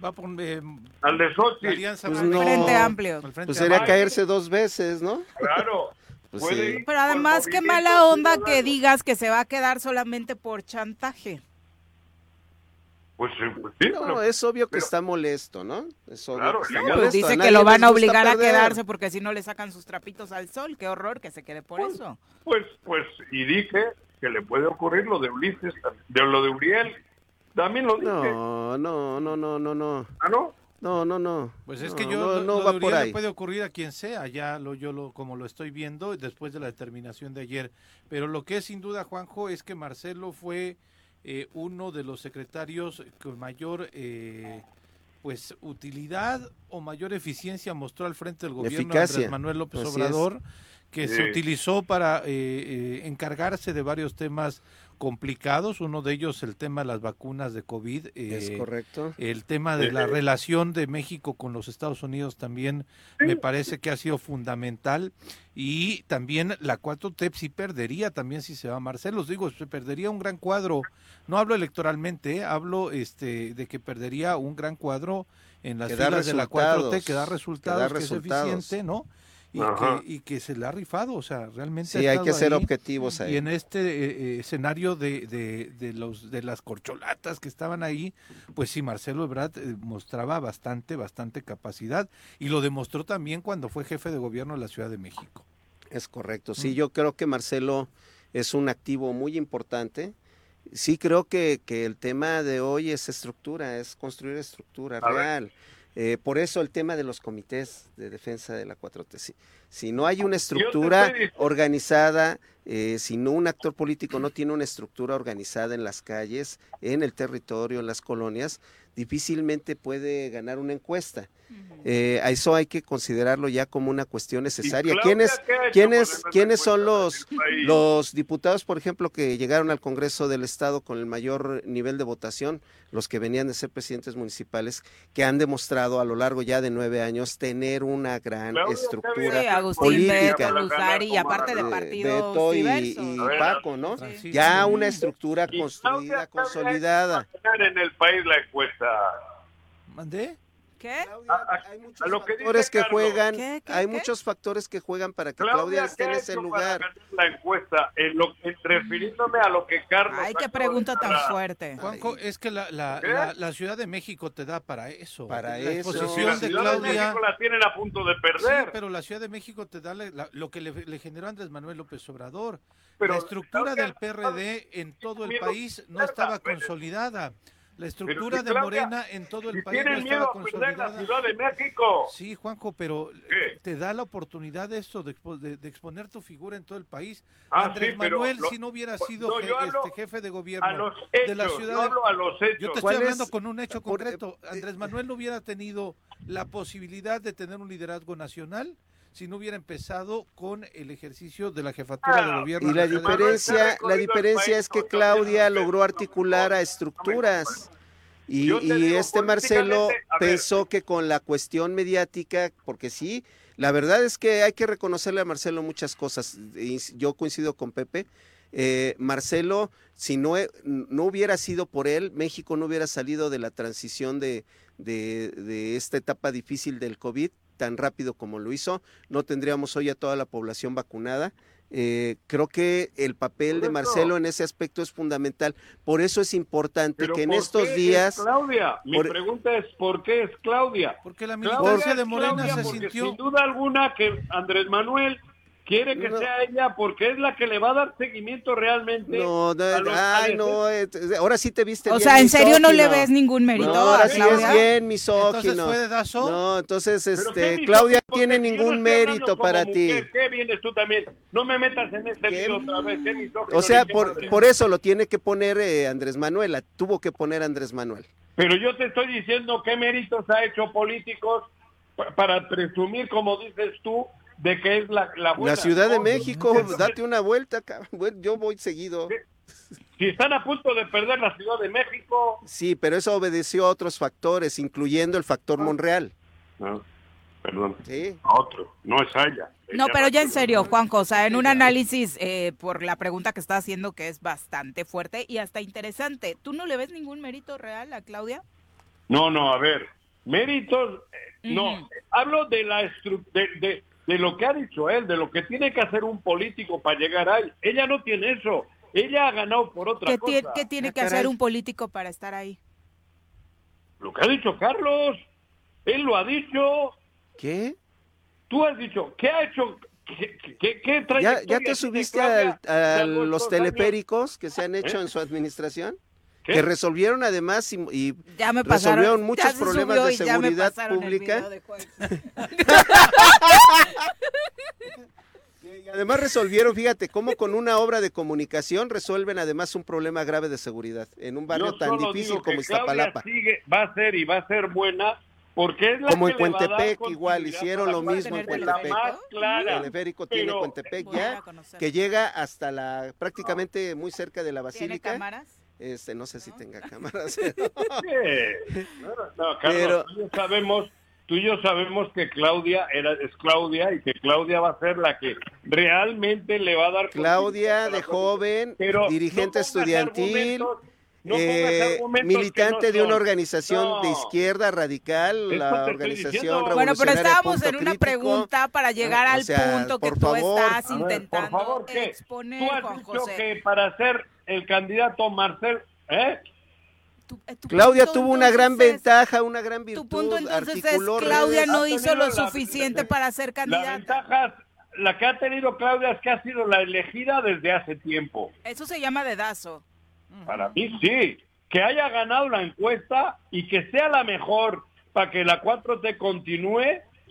Va por eh, Al de Sochi. Pues no. Frente Amplio. Al Frente Pues sería Amplio. caerse dos veces, ¿no? Claro. Pues Puede sí. Pero además, qué mala onda que digas que se va a quedar solamente por chantaje. Pues, eh, pues sí, No, pero- es obvio que pero- está molesto, ¿no? Es obvio Claro, que está pues molesto. dice que lo van a obligar a quedarse porque si no le sacan sus trapitos al sol. Qué horror que se quede por Pues, eso. Pues, pues, y dije que le puede ocurrir lo de Ulises, de lo de Uriel. También lo dije. No, no, no, no, no, no. ¿Ah, no? No, no, no. Pues es No, que yo no, lo- no lo va de por Uriel ahí. le puede ocurrir a quien sea, ya lo yo lo como lo estoy viendo después de la determinación de ayer, pero lo que es sin duda Juanjo es que Marcelo fue eh, uno de los secretarios con mayor eh, pues utilidad o mayor eficiencia mostró al frente del gobierno Eficacia. Andrés Manuel López Así es. Obrador que Sí. se utilizó para eh, eh, encargarse de varios temas complicados, uno de ellos el tema de las vacunas de COVID. eh, Es correcto. El tema de la relación de México con los Estados Unidos también me parece que ha sido fundamental y también la 4T sí perdería también si se va Marcelo, digo, se perdería un gran cuadro. No hablo electoralmente, eh, hablo este de que perdería un gran cuadro en las Que da filas de la 4T resultados, que da que resultados, da que, resultados. es eficiente, ¿no? Y que, y que se le ha rifado, o sea, realmente ha Sí, hay que ser ahí. objetivos ahí. Y en este eh, eh, escenario de, de, de los de las corcholatas que estaban ahí, pues sí, Marcelo Ebrard eh, mostraba bastante, bastante capacidad y lo demostró también cuando fue jefe de gobierno de la Ciudad de México. Es correcto. Sí, yo creo que Marcelo es un activo muy importante. Sí, creo que, que el tema de hoy es estructura, es construir estructura A ver. Eh, por eso el tema de los comités de defensa de la 4T. Si, si no hay una estructura organizada, eh, si no un actor político no tiene una estructura organizada en las calles, en el territorio, en las colonias, difícilmente puede ganar una encuesta. Eh, a eso hay que considerarlo ya como una cuestión necesaria. ¿Quiénes, quiénes, quiénes son los, país? los diputados, por ejemplo, que llegaron al Congreso del Estado con el mayor nivel de votación? Los que venían de ser presidentes municipales, que han demostrado a lo largo ya de nueve años tener una gran Claudia, ¿qué estructura Sí, Agustín, política. Luzari y aparte de partidos Beto y, Paco. Ya una estructura construida, Claudia, ¿qué consolidada. en el país la encuesta. ¿Mandé? ¿Qué? a- hay muchos a lo que factores que Carlos. juegan, ¿Qué, qué, hay qué? muchos factores que juegan para que Claudia, Claudia esté en ¿qué ha ese lugar. la encuesta, en lo, en- refiriéndome a lo que Carlos... Ay, qué pregunta tan fuerte. Juanjo, es que la, la, la, la Ciudad de México te da para eso. Para la eso. Si exposición la de Ciudad de Claudia. México la tienen a punto de Sí, perder. pero la Ciudad de México te da la- la- lo que le, le generó Andrés Manuel López Obrador. Pero, la estructura Claudia, del PRD en todo el país no estaba consolidada. La estructura si de Claudia, Morena en todo el Si país tienen miedo a perder la. Ciudad de México. Sí, Juanjo, pero ¿Qué? te da la oportunidad esto de, expo- de- de exponer tu figura en todo el país. Ah, Andrés sí, Manuel, lo- si no hubiera pues, sido no, je- este jefe de A gobierno de la ciudad yo de- hablo a los hechos. yo te estoy ¿Cuál hablando es? con un hecho Por- concreto. Andrés Manuel no hubiera tenido la posibilidad de tener un liderazgo nacional si no hubiera empezado con el ejercicio de la jefatura de Ah, gobierno. Y la de diferencia, la diferencia es que Claudia logró articular a estructuras. Y, y este Marcelo pensó que con la cuestión mediática, porque sí, la verdad es que hay que reconocerle a Marcelo muchas cosas. yo coincido con Pepe. eh, Marcelo, si no, no hubiera sido por él, México no hubiera salido de la transición de, de, de esta etapa difícil del COVID tan rápido como lo hizo. No tendríamos hoy a toda la población vacunada. Eh, creo que el papel de. Marcelo en ese aspecto es fundamental. Por eso es importante que en ¿por estos qué es días... Claudia, mi por- pregunta es ¿por qué es Claudia? Porque la Claudia militancia es de Morena Claudia se sintió sin duda alguna que Andrés Manuel quiere que No. sea ella porque es la que le va a dar seguimiento realmente. No, no, a los ay, no, eh, ahora sí te viste O bien sea, ¿en serio no le ves ningún mérito No, ahora sí Claudia? es bien Entonces misógino. fue de Dazo. No, entonces, este, Claudia tiene ningún mérito para ti. ¿Qué vienes tú también? No me metas en ese ¿Qué? lío otra vez. qué misógino O sea, por, por eso lo tiene que poner eh, Andrés Manuel, la tuvo que poner Andrés Manuel. Pero yo te estoy diciendo qué méritos ha hecho políticos pa- para presumir, como dices tú, de que es la, la buena. La Ciudad de México, entonces, date una vuelta, cabrón. Yo voy seguido. Si están a punto de perder la Ciudad de México. Sí, pero eso obedeció a otros factores, incluyendo el factor Monreal. No, perdón. Sí. A otro, no es a ella. No, pero ya en serio, Juanjo, o sea, en un análisis eh, por la pregunta que está haciendo que es bastante fuerte y hasta interesante, ¿tú no le ves ningún mérito real a Claudia? No, no, a ver, méritos, eh, no, hablo de la de, de, de lo que ha dicho él, de lo que tiene que hacer un político para llegar ahí. Ella no tiene eso, ella ha ganado por otra ¿Qué, cosa. qué tiene que hacer un político para estar ahí? Lo que ha dicho Carlos, él lo ha dicho, ¿Qué? tú has dicho, ¿qué ha hecho? ¿Qué, qué, qué ¿Ya, trayectoria ya te subiste a los años? teleféricos que se han hecho ¿Eh? en su administración? ¿Qué? Que resolvieron además y, y Ya me pasaron. resolvieron muchos problemas de y ya me seguridad pública. Y además resolvieron, fíjate, cómo con una obra de comunicación resuelven además un problema grave de seguridad en un barrio Yo tan difícil como Iztapalapa. sigue, va a ser y va a ser buena porque es la Como que en Cuentepec igual, hicieron lo mismo en Cuentepec. El teleférico tiene Cuentepec ya, que llega hasta la prácticamente muy cerca de la ¿Tiene basílica. cámaras? Este, no sé si tenga cámaras. Sí. No, no, Carlos, Pero- tú y yo sabemos, tú y yo sabemos que Claudia era, es Claudia y que Claudia va a ser la que realmente le va a dar Claudia de joven, Pero no dirigente pongas estudiantil, no eh, militante no de una organización de No. izquierda radical, Eso la organización. Bueno, pero estábamos en una Crítico. pregunta para llegar o al sea, punto que tú favor. estás A ver, intentando por favor, ¿qué? exponer, Tú has Juan dicho José. que para ser el candidato Marcel, ¿eh? Tu- eh, tu Claudia punto, tuvo una gran es- ventaja, una gran virtud. Tu punto entonces es Claudia no hizo lo la- suficiente para ser La candidata. ventaja, la que ha tenido Claudia es que ha sido la elegida desde hace tiempo. Eso se llama dedazo. Para mí sí. Que haya ganado la encuesta y que sea la mejor para que la 4T continúe,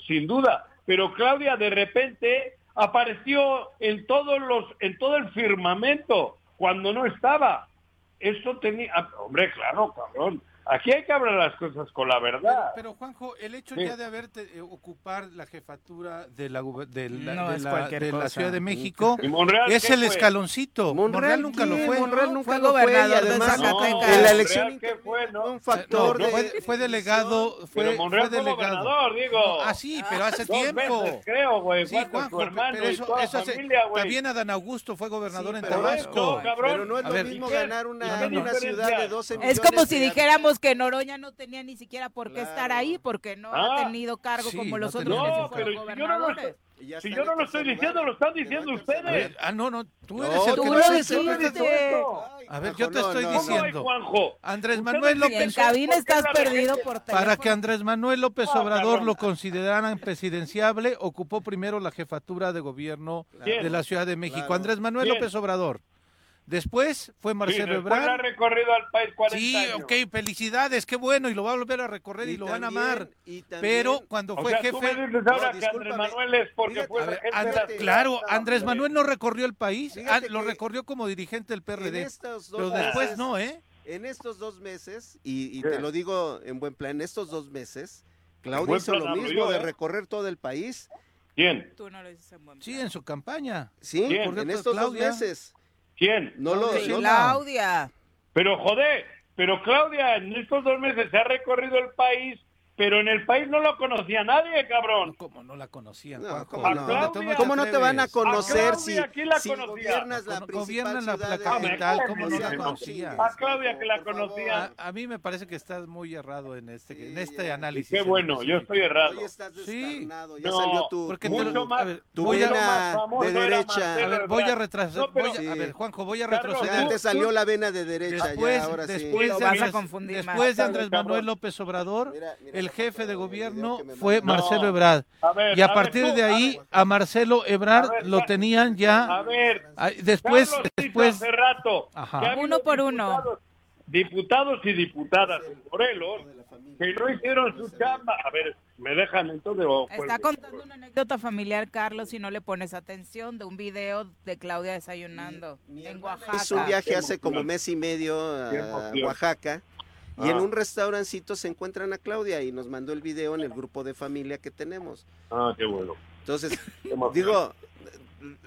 sin duda. Pero Claudia de repente apareció en todos los, en todo el firmamento cuando no estaba. Eso tenía, ah, hombre, claro, cabrón. Aquí hay que hablar las cosas con la Pero, verdad. pero, Juanjo, el hecho Sí. ya de haberte eh, ocupar la jefatura de la, de la, No de la- de la. Ciudad de México ¿Y Monreal es el fue? escaloncito. Monreal, nunca lo fue. Monreal ¿no? nunca Fue lo fue de además Zacatecas. en la Monreal, elección ¿qué fue, no? un factor No, fue, fue delegado, fue, Pero Monreal fue fue delegado. gobernador, digo. Ah, sí, pero hace Dos tiempo. veces, creo, güey. Sí, Juanjo, pero eso, eso hace- familia, también Adán Augusto fue gobernador Sí, en pero Tabasco. no. Pero no es lo mismo ganar ¿Y una, ciudad de 12 millones. Es como si que- que Noroña no tenía ni siquiera por qué Claro. estar ahí porque no Ah, ha tenido cargo sí, como los otros No, pero fueron si yo no lo gobernadores. si yo en no lo estoy diciendo, lugar. lo están en diciendo ustedes. ver, ah, no, no, tú No, eres el tú que lo dijiste. A ver, yo te estoy no, ¿Cómo diciendo. Andrés Manuel en López que cabina estás perdido por teléfono. Para que Andrés Manuel López Ah, Obrador lo consideraran presidenciable, ocupó primero la jefatura de gobierno de la Ciudad de México. Andrés Manuel. López Obrador. Después fue Sí, Marcelo después ha Ebrard. recorrido al país 40 Sí, años. ok, felicidades, qué bueno, y lo va a volver a recorrer y, lo van a también- amar. y también- Pero cuando O fue sea, tú me jefe... dices ahora No, que Andrés. Manuel es porque Fíjate, fue ver, regente de claro, Andrés. Manuel no recorrió el país, ah, lo recorrió como dirigente del En PRD, estos dos pero después meses- no, ¿eh? En estos dos meses, y, y te lo digo en buen plan, en estos dos meses, Claudia buen hizo lo mismo yo, de ¿eh? recorrer todo el país, ¿Quién? Tú no lo dices en buen Sí, plan. en su campaña. ¿sí? ¿Quién? En estos Claudia- dos meses. ¿Quién? No lo, Claudia. no- Claudia. Pero joder, pero Claudia en estos dos meses se ha recorrido el país, pero en el país no lo conocía nadie, cabrón. Como no la conocían, No? ¿cómo no? ¿Cómo te ¿Cómo no te van a conocer A si, Claudia, ¿quién la si gobiernas la principal gobiernan la- ciudad la de capital? ¿cómo no la seas conocía? mentiroso, A Claudia que la conocía. A, a mí me parece que estás muy errado en este, Sí, en este análisis. Qué en bueno, yo estoy errado. Hoy estás Sí. ya No, salió tu, porque tu- Mucho más, a ver, tu voy a- de derecha. A ver, voy a. No, pero- voy a, a ver, Juanjo, voy a retroceder. Ya te salió la vena de derecha, Después, ya, ahora sí. después, más. después de Andrés. Manuel López Obrador, mira el jefe de gobierno fue. Marcelo No. Ebrard. A ver, Y a partir tú, de ahí, a Marcelo Ebrard A ver, lo ya- tenían A ya. ver, Después, Carlos después, hace rato Ajá. Uno por uno. diputados- y diputadas en Morelos que no hicieron su chamba. A ver, me dejan entonces. Está contando una anécdota familiar, Carlos, si no le pones atención, de un video de Claudia desayunando en Oaxaca. Hizo un viaje hace como mes y medio a emoción. Y en Ah. un restaurancito se encuentran a Claudia y nos mandó el video en el grupo de familia que tenemos. Ah, qué bueno. Entonces, digo,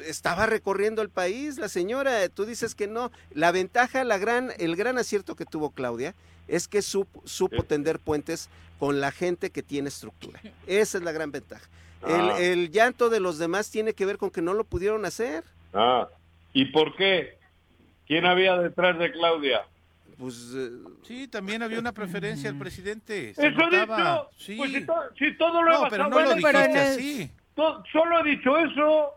estaba recorriendo el país la señora, tú dices que no. La ventaja, la gran, el gran acierto que tuvo Claudia es que supo, supo tender puentes con la gente que tiene estructura. Esa es la gran ventaja. Ah. El, el llanto de los demás tiene que ver con que no lo pudieron hacer. Ah, ¿y por qué? ¿Quién había detrás de Claudia? Pues eh, sí, también había una preferencia al presidente. se Eso he notaba. dicho. Sí. Pues si, to- si todo lo he no, pero basado no lo en- pero dijiste el- así. solo he dicho eso.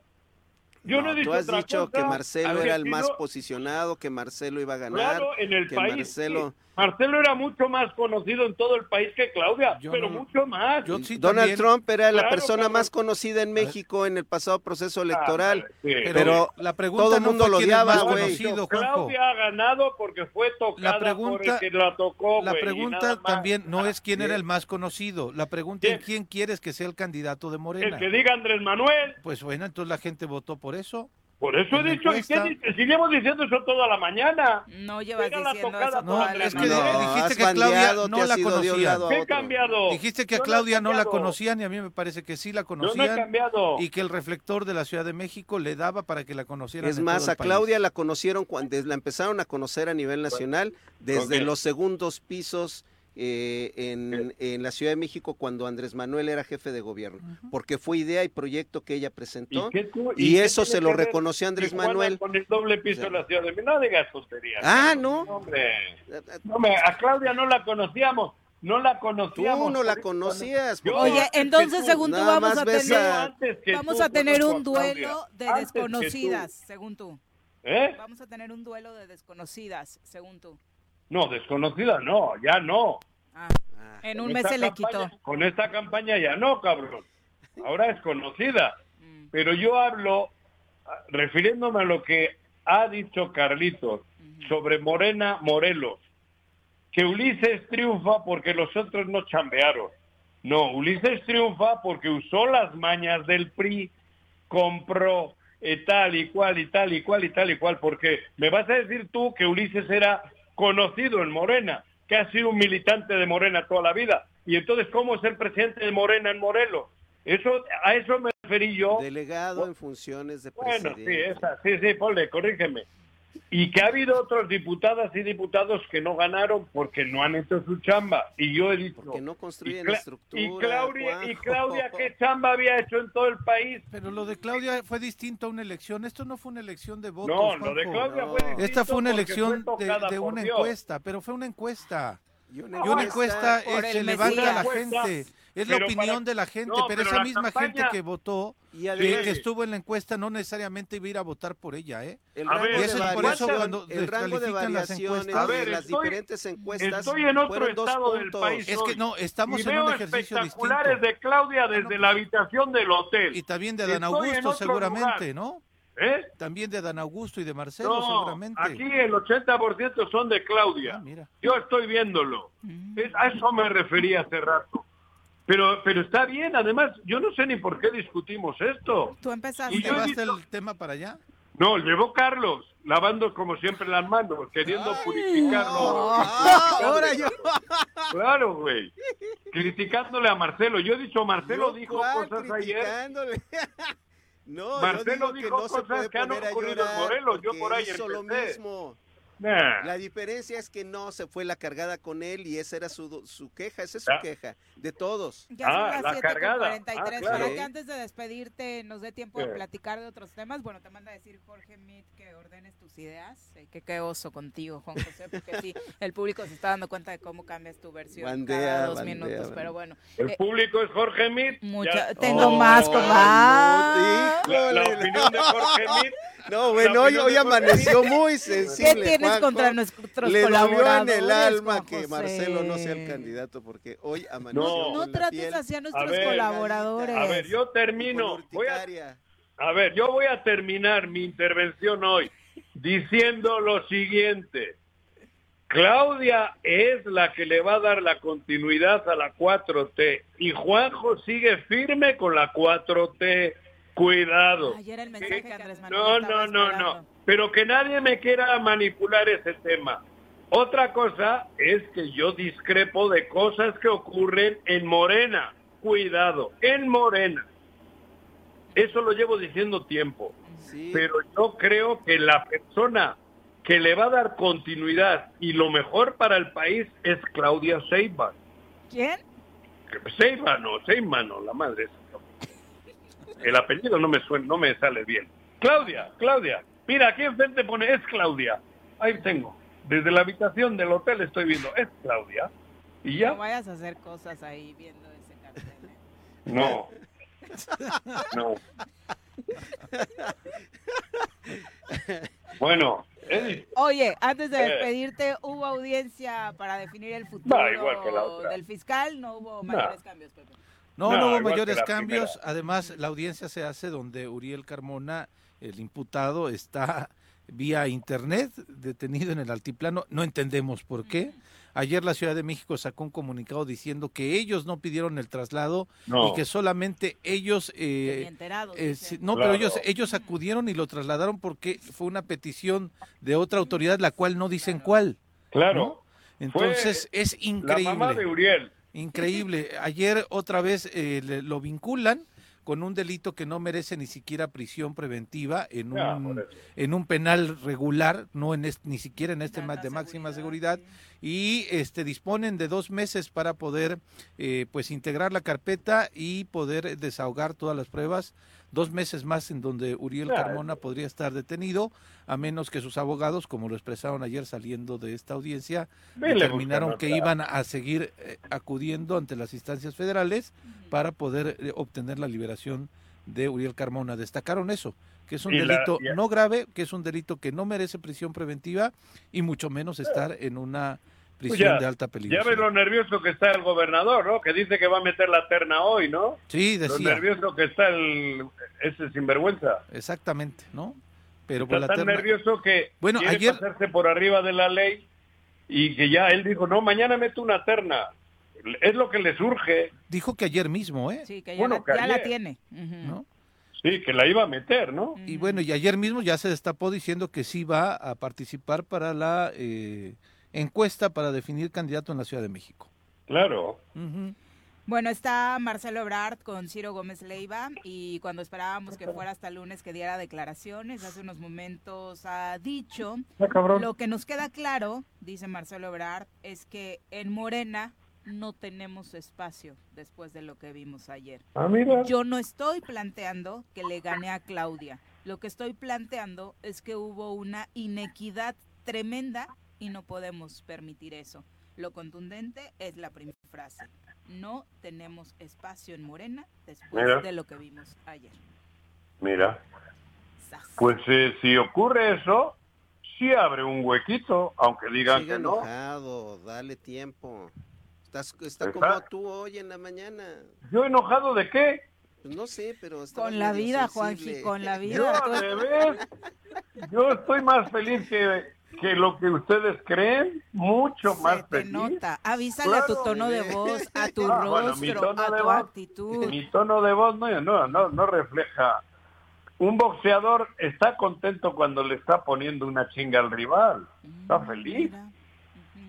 Yo no, No, he dicho tú has dicho que cosa. Marcelo A ver, era el si más no- posicionado, que Marcelo iba a ganar. Claro, en el que país. Marcelo- sí. Marcelo era mucho más conocido en todo el país que Claudia, Yo pero no- mucho más. Yo sí Donald también, Trump era la Claro, persona más conocida en México en el pasado proceso electoral. Ah, sí. pero, pero la pregunta todo el no mundo lo odiaba, güey. Claudia ha ganado porque fue tocada La pregunta- por el que la tocó. La pregunta también no es quién era el más conocido. La pregunta es ¿Quién? quién quieres que sea el candidato de Morena. El que diga Andrés Manuel. Pues bueno, entonces la gente votó por eso. Por eso he la dicho, ¿y qué dices? Si llevo diciendo eso toda la mañana. No llevas Pega la diciendo tocada eso toda la es que mañana. dijiste has que Claudia no la conocía. ¿Qué he cambiado? Dijiste que a Yo no Claudia no la conocían y a mí me parece que sí la Yo no he conocían cambiado. y que el reflector de la Ciudad de México le daba para que la conocieran. Es en más, todo el a país. Claudia la conocieron cuando la empezaron a conocer a nivel nacional desde los segundos pisos eh, en, en la Ciudad de México cuando Andrés Manuel era jefe de gobierno, porque fue idea y proyecto que ella presentó y eso se lo reconoció Andrés Tijuana Manuel. Con el doble piso de la Ciudad de México. No digas tonterías. Ah, ¿no? Hombre, no me- a Claudia no la conocíamos. No la conocíamos. Tú no la conocías. Yo- Oye, entonces tú. según tú vamos a tener a- vamos tú a tener un duelo de Antes desconocidas, según tú. ¿Eh? Vamos a tener un duelo de desconocidas, según tú. No, desconocida no, ya no. Ah, Ah, en Con un mes se le quitó. Con esta campaña ya no, cabrón. Ahora es conocida. Mm, Pero yo hablo, ah, refiriéndome a lo que ha dicho Carlitos sobre Morena Morelos, que Ulises triunfa porque los otros no chambearon. No, Ulises triunfa porque usó las mañas del PRI, compró eh, tal y cual y tal y cual y tal y cual, porque me vas a decir tú que Ulises era conocido en Morena, que ha sido un militante de Morena toda la vida. Y entonces, ¿cómo es el presidente de Morena en Morelos? Eso, a eso me referí yo. Delegado en funciones de Bueno, sí, presidente. esa, sí, sí, ponle, corrígeme. Y que ha habido otros diputadas y diputados que no ganaron porque no han hecho su chamba. Y yo he dicho... Porque no construyen y, Cla- estructura. y Claudia, y. Claudia, ¿qué chamba había hecho en todo el país? Pero lo de Claudia fue distinto a una elección. Esto no fue una elección de votos. No, lo de. Claudia no. fue distinto Esta fue una elección fue de, una Dios. encuesta, pero fue una encuesta. Y Y una encuesta el se levanta a la gente. Es la opinión para- de la gente, No, pero, pero esa misma campaña- gente que votó, Y que, además, que estuvo en la encuesta, no necesariamente iba a ir a votar por ella, ¿eh? el A rango ver, de eso es por eso cuando el rango de las variaciones encuestas. A ver, de las estoy- diferentes encuestas Estoy en otro fueron dos estado del país. Es que no, estamos y en veo un ejercicio espectaculares distinto. de Claudia desde la habitación del hotel. Y también de Estoy en Augusto, seguramente, lugar. ¿no? ¿Eh? También de Adán Augusto y de Marcelo, No, seguramente. aquí el 80% son de Claudia. Ah, mira. Yo estoy viéndolo. Mm. Es- a eso me refería hace rato. Pero, pero está bien, además, yo no sé ni por qué discutimos esto. Tú empezaste. Y ¿Llevaste visto- el tema para allá? No, llevó Carlos, lavando como siempre las manos, queriendo purificarlo. Ah, ahora yo. Claro, güey. Criticándole a Marcelo. Yo he dicho, Marcelo Yo, dijo ¿cuál cosas ayer. No, Marcelo yo digo que dijo no cosas que han ocurrido en Morelos, yo por ahí hizo lo empecé. mismo. Nah. La diferencia es que no se fue la cargada con él y esa era su, su queja, esa es su Ah. queja de todos. Ya son Ah, las la 7 con cargada. 43. Ah, claro. Para que antes de despedirte nos dé tiempo de platicar de otros temas, bueno, te manda a decir Jorge Mit que ordenes tus ideas. Eh, que qué oso contigo, Juan José, porque sí, el público se está dando cuenta de cómo cambias tu versión Bandea, cada dos bandea, minutos. bandea. Pero bueno, El Eh, público es Jorge Mit. mucha- Ya- tengo Oh, más con no, más. La, la opinión de Jorge Mit. No, bueno, hoy, hoy amaneció muy ¿Qué sensible. tienes Contra nuestros Le en colaboradores? el alma que José? Marcelo no sea el candidato porque hoy amaneció No. No trates piel así a nuestros ver, colaboradores. A ver, yo termino. Voy a, ver, yo voy a terminar mi intervención hoy diciendo lo siguiente. Claudia es la que le va a dar la continuidad a la 4T y Juanjo sigue firme con la 4T. Cuidado. Ayer el mensaje que Andrés Manuel No, no, no, no. Pero que nadie me quiera manipular ese tema. Otra cosa es que yo discrepo de cosas que ocurren en Morena. Cuidado, en Morena. Eso lo llevo diciendo tiempo. Sí. Pero yo creo que la persona que le va a dar continuidad y lo mejor para el país es Claudia Sheinbaum. ¿Quién? Sheinbaum, no, Sheinbaum, no, la madre. El apellido no me suena, no me sale bien. Claudia, Claudia. Mira, aquí enfrente pone, es Claudia. Ahí tengo. Desde la habitación del hotel estoy viendo, es Claudia. Y No ya, vayas a hacer cosas ahí viendo ese cartel. ¿eh? no. No. Bueno, Edith, Oye, antes de Eh. despedirte, ¿hubo audiencia para definir el futuro igual que la otra. del fiscal? No hubo mayores cambios, Pepe. No, No, no hubo mayores cambios. primera. Además, la audiencia se hace donde Uriel Carmona, el imputado, está vía internet, detenido en el altiplano. No entendemos por qué. Ayer la Ciudad de México sacó un comunicado diciendo que ellos no pidieron el traslado No. y que solamente ellos... eh, eh, no, Claro. pero ellos, ellos acudieron y lo trasladaron porque fue una petición de otra autoridad, la cual no dicen cuál. Claro. Entonces es La increíble. mamá de Uriel. Increíble. Ayer otra vez eh, le- lo vinculan con un delito que no merece ni siquiera prisión preventiva en Ya, un, en un penal regular, no en es- ni siquiera en este ma- de máxima seguridad, seguridad, y este disponen de dos meses para poder eh, pues integrar la carpeta y poder desahogar todas las pruebas. Dos meses más en donde Uriel Claro. Carmona podría estar detenido, a menos que sus abogados, como lo expresaron ayer saliendo de esta audiencia, Vele determinaron que otra. iban a seguir eh, acudiendo ante las instancias federales para poder eh, obtener la liberación de Uriel Carmona. Destacaron eso, que es un Y la- delito no grave, que es un delito que no merece prisión preventiva y mucho menos estar en una Pues prisión ya, de alta Ya peligrosidad. ves lo nervioso que está el gobernador, ¿no? Que dice que va a meter la terna hoy, ¿no? Sí, Lo decía, nervioso que está el ese sinvergüenza. exactamente, ¿no? Pero Está por la tan terna- nervioso que Bueno, quiere ayer- pasarse por arriba de la ley y que ya él dijo, no, mañana meto una terna. Es lo que le surge, dijo que ayer mismo, ¿eh? Sí, que ya, Bueno, la, que ya la ayer. tiene. ¿No? sí, que la iba a meter, ¿no? Y bueno, y ayer mismo ya se destapó diciendo que sí va a participar para la eh, encuesta para definir candidato en la Ciudad de México. Claro. Bueno, está Marcelo Ebrard con Ciro Gómez Leiva y cuando esperábamos que fuera hasta el lunes que diera declaraciones, hace unos momentos ha dicho, Ah, lo que nos queda claro, dice Marcelo Ebrard, es que en Morena no tenemos espacio después de lo que vimos ayer. Ah. Yo no estoy planteando que le gane a Claudia. Lo que estoy planteando es que hubo una inequidad tremenda y no podemos permitir eso. Lo contundente es la primera frase. No tenemos espacio en Morena después Mira. de lo que vimos ayer. Mira. Pues eh, si ocurre eso, sí abre un huequito, aunque digan Sigue que no. enojado, dale tiempo. Estás, está como tú hoy en la mañana. ¿Yo enojado de qué? Pues no sé, pero Con la vida. Juanji, con la Yo vida. al revés. Yo estoy más feliz que, que lo que ustedes creen, mucho más te feliz. nota. Avísale a tu tono de voz, a tu Ah, rostro, a tu voz- actitud. Mi tono de voz no, no, no, no refleja. Un boxeador está contento cuando le está poniendo una chinga al rival. Está Mm, feliz. mira.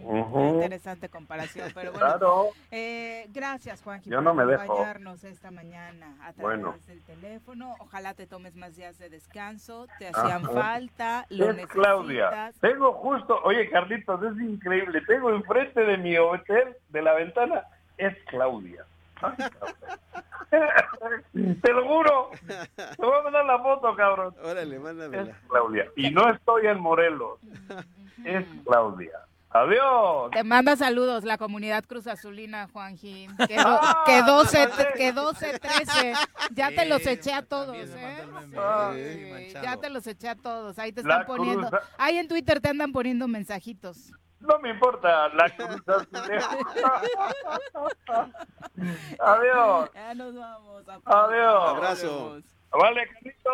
Interesante comparación, pero bueno. Claro. Eh, gracias, Juanji, Yo por no me dejo. acompañarnos esta mañana a través Bueno. del teléfono. Ojalá te tomes más días de descanso. Te hacían Ajá. falta, lo Es necesitas. Claudia. Tengo justo, oye Carlitos, es increíble. Tengo enfrente de mi hotel, de la ventana, es Claudia. Te lo juro. Te voy a mandar la foto, cabrón. Órale, Es. Claudia. Y no estoy en Morelos. Es Claudia. Adiós. Te manda saludos la comunidad Cruz Azulina, Juanji. Que, do- Ah, que 12, mandé. que 12, 13. Ya te los eché a todos, ¿eh? Ah. Sí, ya te los eché a todos. Ahí te La están poniendo. Cruz- Ahí en Twitter te andan poniendo mensajitos. No me importa la cruz azulera. Adiós. Ya nos vamos. a- Adiós. Abrazo. Vale, Carlitos.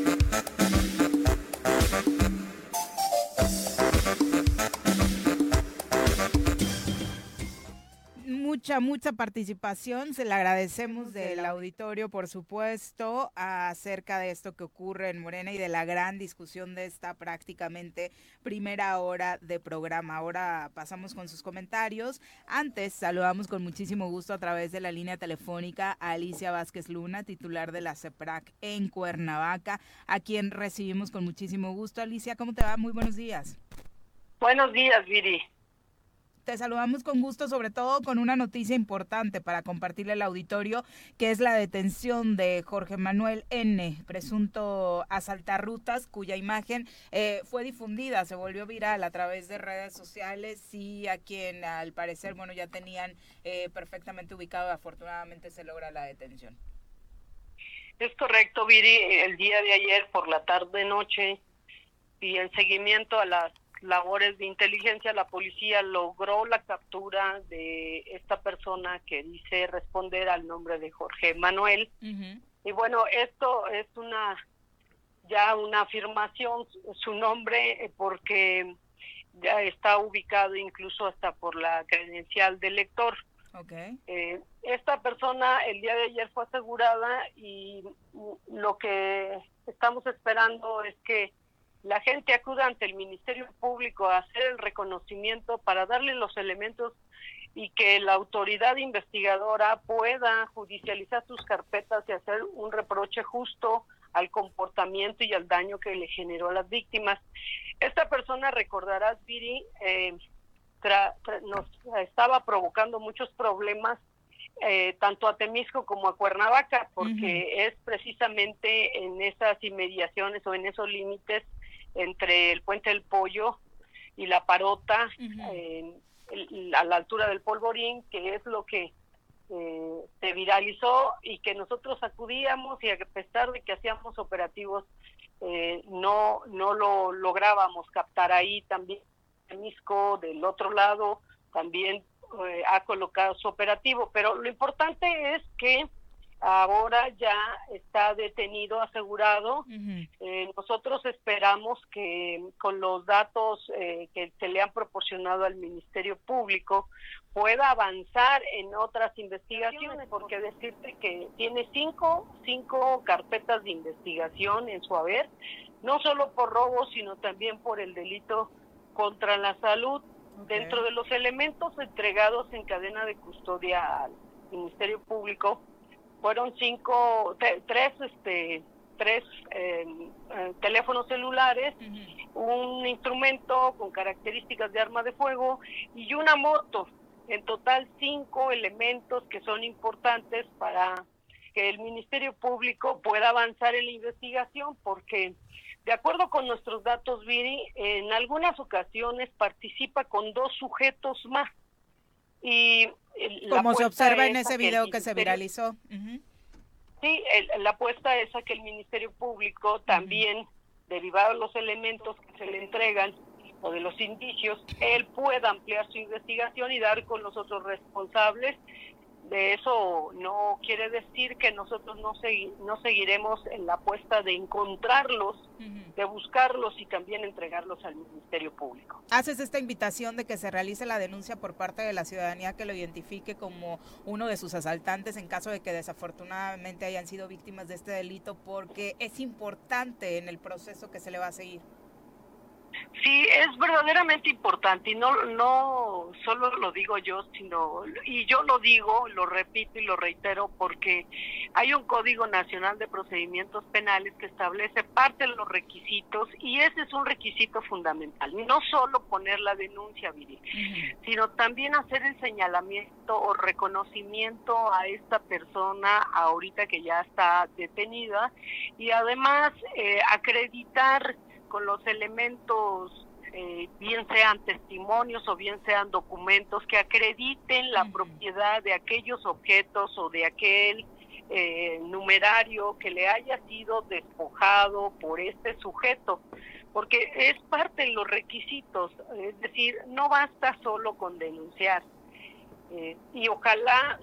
Mucha, mucha participación. Se le agradecemos del auditorio, por supuesto, acerca de esto que ocurre en Morena y de la gran discusión de esta prácticamente primera hora de programa. Ahora pasamos con sus comentarios. Antes saludamos con muchísimo gusto a través de la línea telefónica a Alicia Vázquez Luna, titular de la CEPRAC en Cuernavaca, a quien recibimos con muchísimo gusto. Alicia, ¿cómo te va? Muy buenos días. Buenos días, Viri. Te saludamos con gusto, sobre todo con una noticia importante para compartirle al auditorio, que es la detención de Jorge Manuel N., presunto asaltarrutas, cuya imagen eh, fue difundida, se volvió viral a través de redes sociales y a quien al parecer, bueno, ya tenían eh, perfectamente ubicado, afortunadamente se logra la detención. Es correcto, Viri. El día de ayer por la tarde-noche y en seguimiento a las labores de inteligencia, la policía logró la captura de esta persona que dice responder al nombre de Jorge Manuel. Y bueno, esto es una ya una afirmación, su nombre, eh, porque ya está ubicado incluso hasta por la credencial del lector. Okay. Eh, esta persona el día de ayer fue asegurada y lo que estamos esperando es que la gente acuda ante el Ministerio Público a hacer el reconocimiento para darle los elementos y que la autoridad investigadora pueda judicializar sus carpetas y hacer un reproche justo al comportamiento y al daño que le generó a las víctimas. Esta persona, recordarás, Viri, eh, nos estaba provocando muchos problemas eh, tanto a Temisco como a Cuernavaca, porque es precisamente en esas inmediaciones o en esos límites entre el puente del pollo y la parota, a la altura del polvorín, que es lo que eh, se viralizó y que nosotros acudíamos y a pesar de que hacíamos operativos, eh, no, no lo lográbamos captar ahí también. Temisco del otro lado también eh, ha colocado su operativo, pero lo importante es que ahora ya está detenido, asegurado. Eh, nosotros esperamos que con los datos eh, que se le han proporcionado al Ministerio Público pueda avanzar en otras investigaciones, porque decirte que tiene cinco, cinco carpetas de investigación en su haber, no solo por robo, sino también por el delito contra la salud. Dentro de los elementos entregados en cadena de custodia al Ministerio Público, fueron cinco, tres, este, tres eh, eh, teléfonos celulares, un instrumento con características de arma de fuego y una moto. En total cinco elementos que son importantes para que el Ministerio Público pueda avanzar en la investigación porque de acuerdo con nuestros datos, Viri, en algunas ocasiones participa con dos sujetos más. Y como se observa en ese video que, se viralizó. Sí, la apuesta es a que el Ministerio Público también, derivado de los elementos que se le entregan o de los indicios, él pueda ampliar su investigación y dar con los otros responsables. De eso no quiere decir que nosotros no, no seguiremos en la apuesta de encontrarlos, de buscarlos y también entregarlos al Ministerio Público. Haces esta invitación de que se realice la denuncia por parte de la ciudadanía que lo identifique como uno de sus asaltantes en caso de que desafortunadamente hayan sido víctimas de este delito, porque es importante en el proceso que se le va a seguir. Sí, es verdaderamente importante y no no solo lo digo yo, sino y yo lo digo, lo repito y lo reitero porque hay un Código Nacional de Procedimientos Penales que establece parte de los requisitos y ese es un requisito fundamental, no solo poner la denuncia, Viri, sino también hacer el señalamiento o reconocimiento a esta persona ahorita que ya está detenida y además eh, acreditar con los elementos, eh, bien sean testimonios o bien sean documentos que acrediten la propiedad de aquellos objetos o de aquel eh, numerario que le haya sido despojado por este sujeto, porque es parte de los requisitos, es decir, no basta solo con denunciar. Eh, y ojalá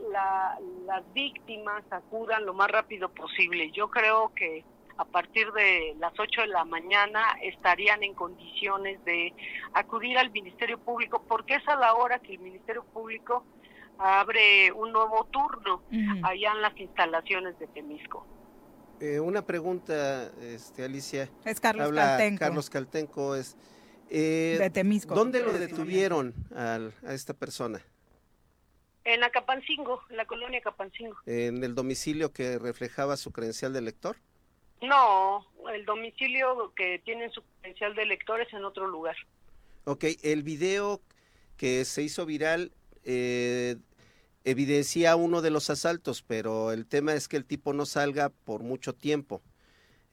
las víctimas acudan lo más rápido posible. Yo creo que a partir de las 8 de la mañana estarían en condiciones de acudir al Ministerio Público, porque es a la hora que el Ministerio Público abre un nuevo turno allá en las instalaciones de Temisco. Eh, una pregunta, este, Alicia. Es Carlos Caltenco. Carlos Caltenco es. Eh, de Temisco. ¿Dónde lo detuvieron a esta persona? En Acapancingo, en la colonia Acapancingo. ¿En el domicilio que reflejaba su credencial de lector? No, el domicilio que tiene su credencial de lector es en otro lugar. Ok, el video que se hizo viral eh, evidencia uno de los asaltos, pero el tema es que el tipo no salga por mucho tiempo.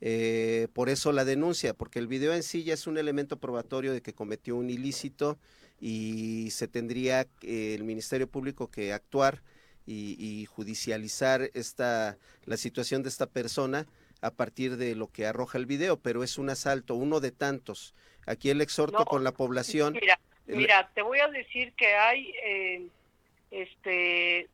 Eh, por eso la denuncia, porque el video en sí ya es un elemento probatorio de que cometió un ilícito y se tendría eh, el Ministerio Público que actuar y, y, judicializar esta la situación de esta persona a partir de lo que arroja el video, pero es un asalto, uno de tantos. Aquí el exhorto con la población. Mira, mira, te voy a decir que hay, eh, este,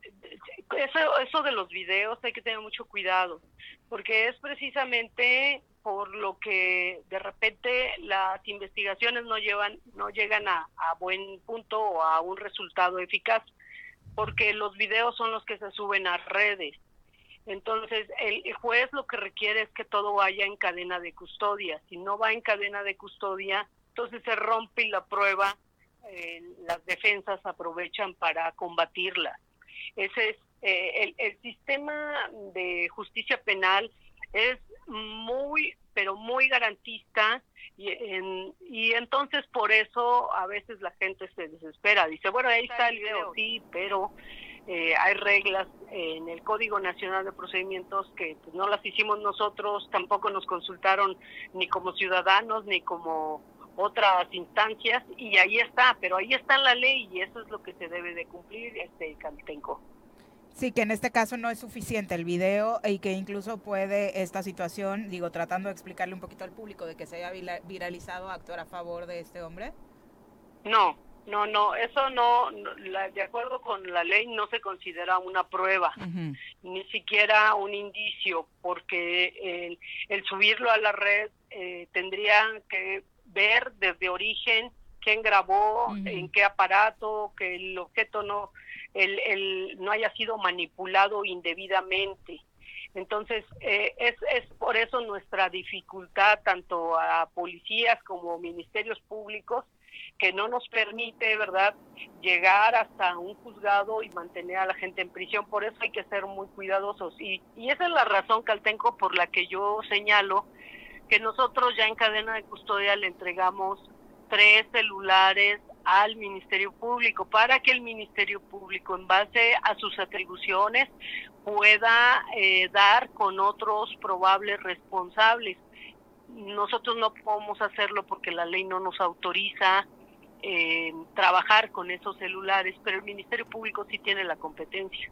eso, eso de los videos hay que tener mucho cuidado, porque es precisamente por lo que de repente las investigaciones no llevan, no llegan a, a buen punto o a un resultado eficaz, porque los videos son los que se suben a redes. Entonces, el, juez lo que requiere es que todo vaya en cadena de custodia. Si no va en cadena de custodia, entonces se rompe y la prueba, eh, las defensas aprovechan para combatirla. Ese es eh, el, el sistema de justicia penal es muy, pero muy garantista y, en- y entonces por eso a veces la gente se desespera. Dice, bueno, ahí está el video, sí, pero eh, hay reglas en el Código Nacional de Procedimientos que pues, no las hicimos nosotros, tampoco nos consultaron ni como ciudadanos ni como otras instancias y ahí está, pero ahí está la ley y eso es lo que se debe de cumplir, este Caltenco. Sí, que en este caso no es suficiente el video y que incluso puede esta situación, digo, tratando de explicarle un poquito al público de que se haya viralizado, actuar a favor de este hombre. No, no, no, eso no, no, la- de acuerdo con la ley no se considera una prueba, ni siquiera un indicio, porque el, el subirlo a la red eh, tendrían que ver desde origen quién grabó, en qué aparato, que el objeto no, el, el, no haya sido manipulado indebidamente. Entonces, eh, es, es por eso nuestra dificultad, tanto a policías como ministerios públicos, que no nos permite, ¿verdad?, llegar hasta un juzgado y mantener a la gente en prisión. Por eso hay que ser muy cuidadosos. Y, y esa es la razón, Caltenco, por la que yo señalo que nosotros ya en cadena de custodia le entregamos tres celulares al Ministerio Público para que el Ministerio Público, en base a sus atribuciones, pueda eh, dar con otros probables responsables. Nosotros no podemos hacerlo porque la ley no nos autoriza eh, trabajar con esos celulares, pero el Ministerio Público sí tiene la competencia.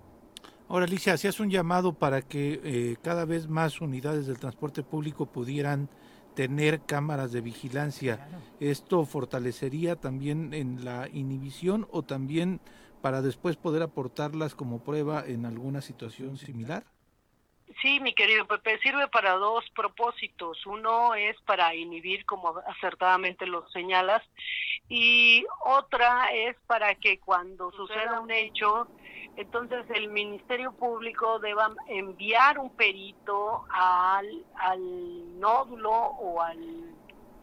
Ahora, Alicia, hacías un llamado para que eh, cada vez más unidades del transporte público pudieran tener cámaras de vigilancia. ¿Esto fortalecería también en la inhibición o también para después poder aportarlas como prueba en alguna situación similar? Sí, mi querido Pepe, sirve para dos propósitos. Uno es para inhibir, como acertadamente lo señalas, y otra es para que cuando suceda un hecho, entonces el Ministerio Público deba enviar un perito al, al nódulo o al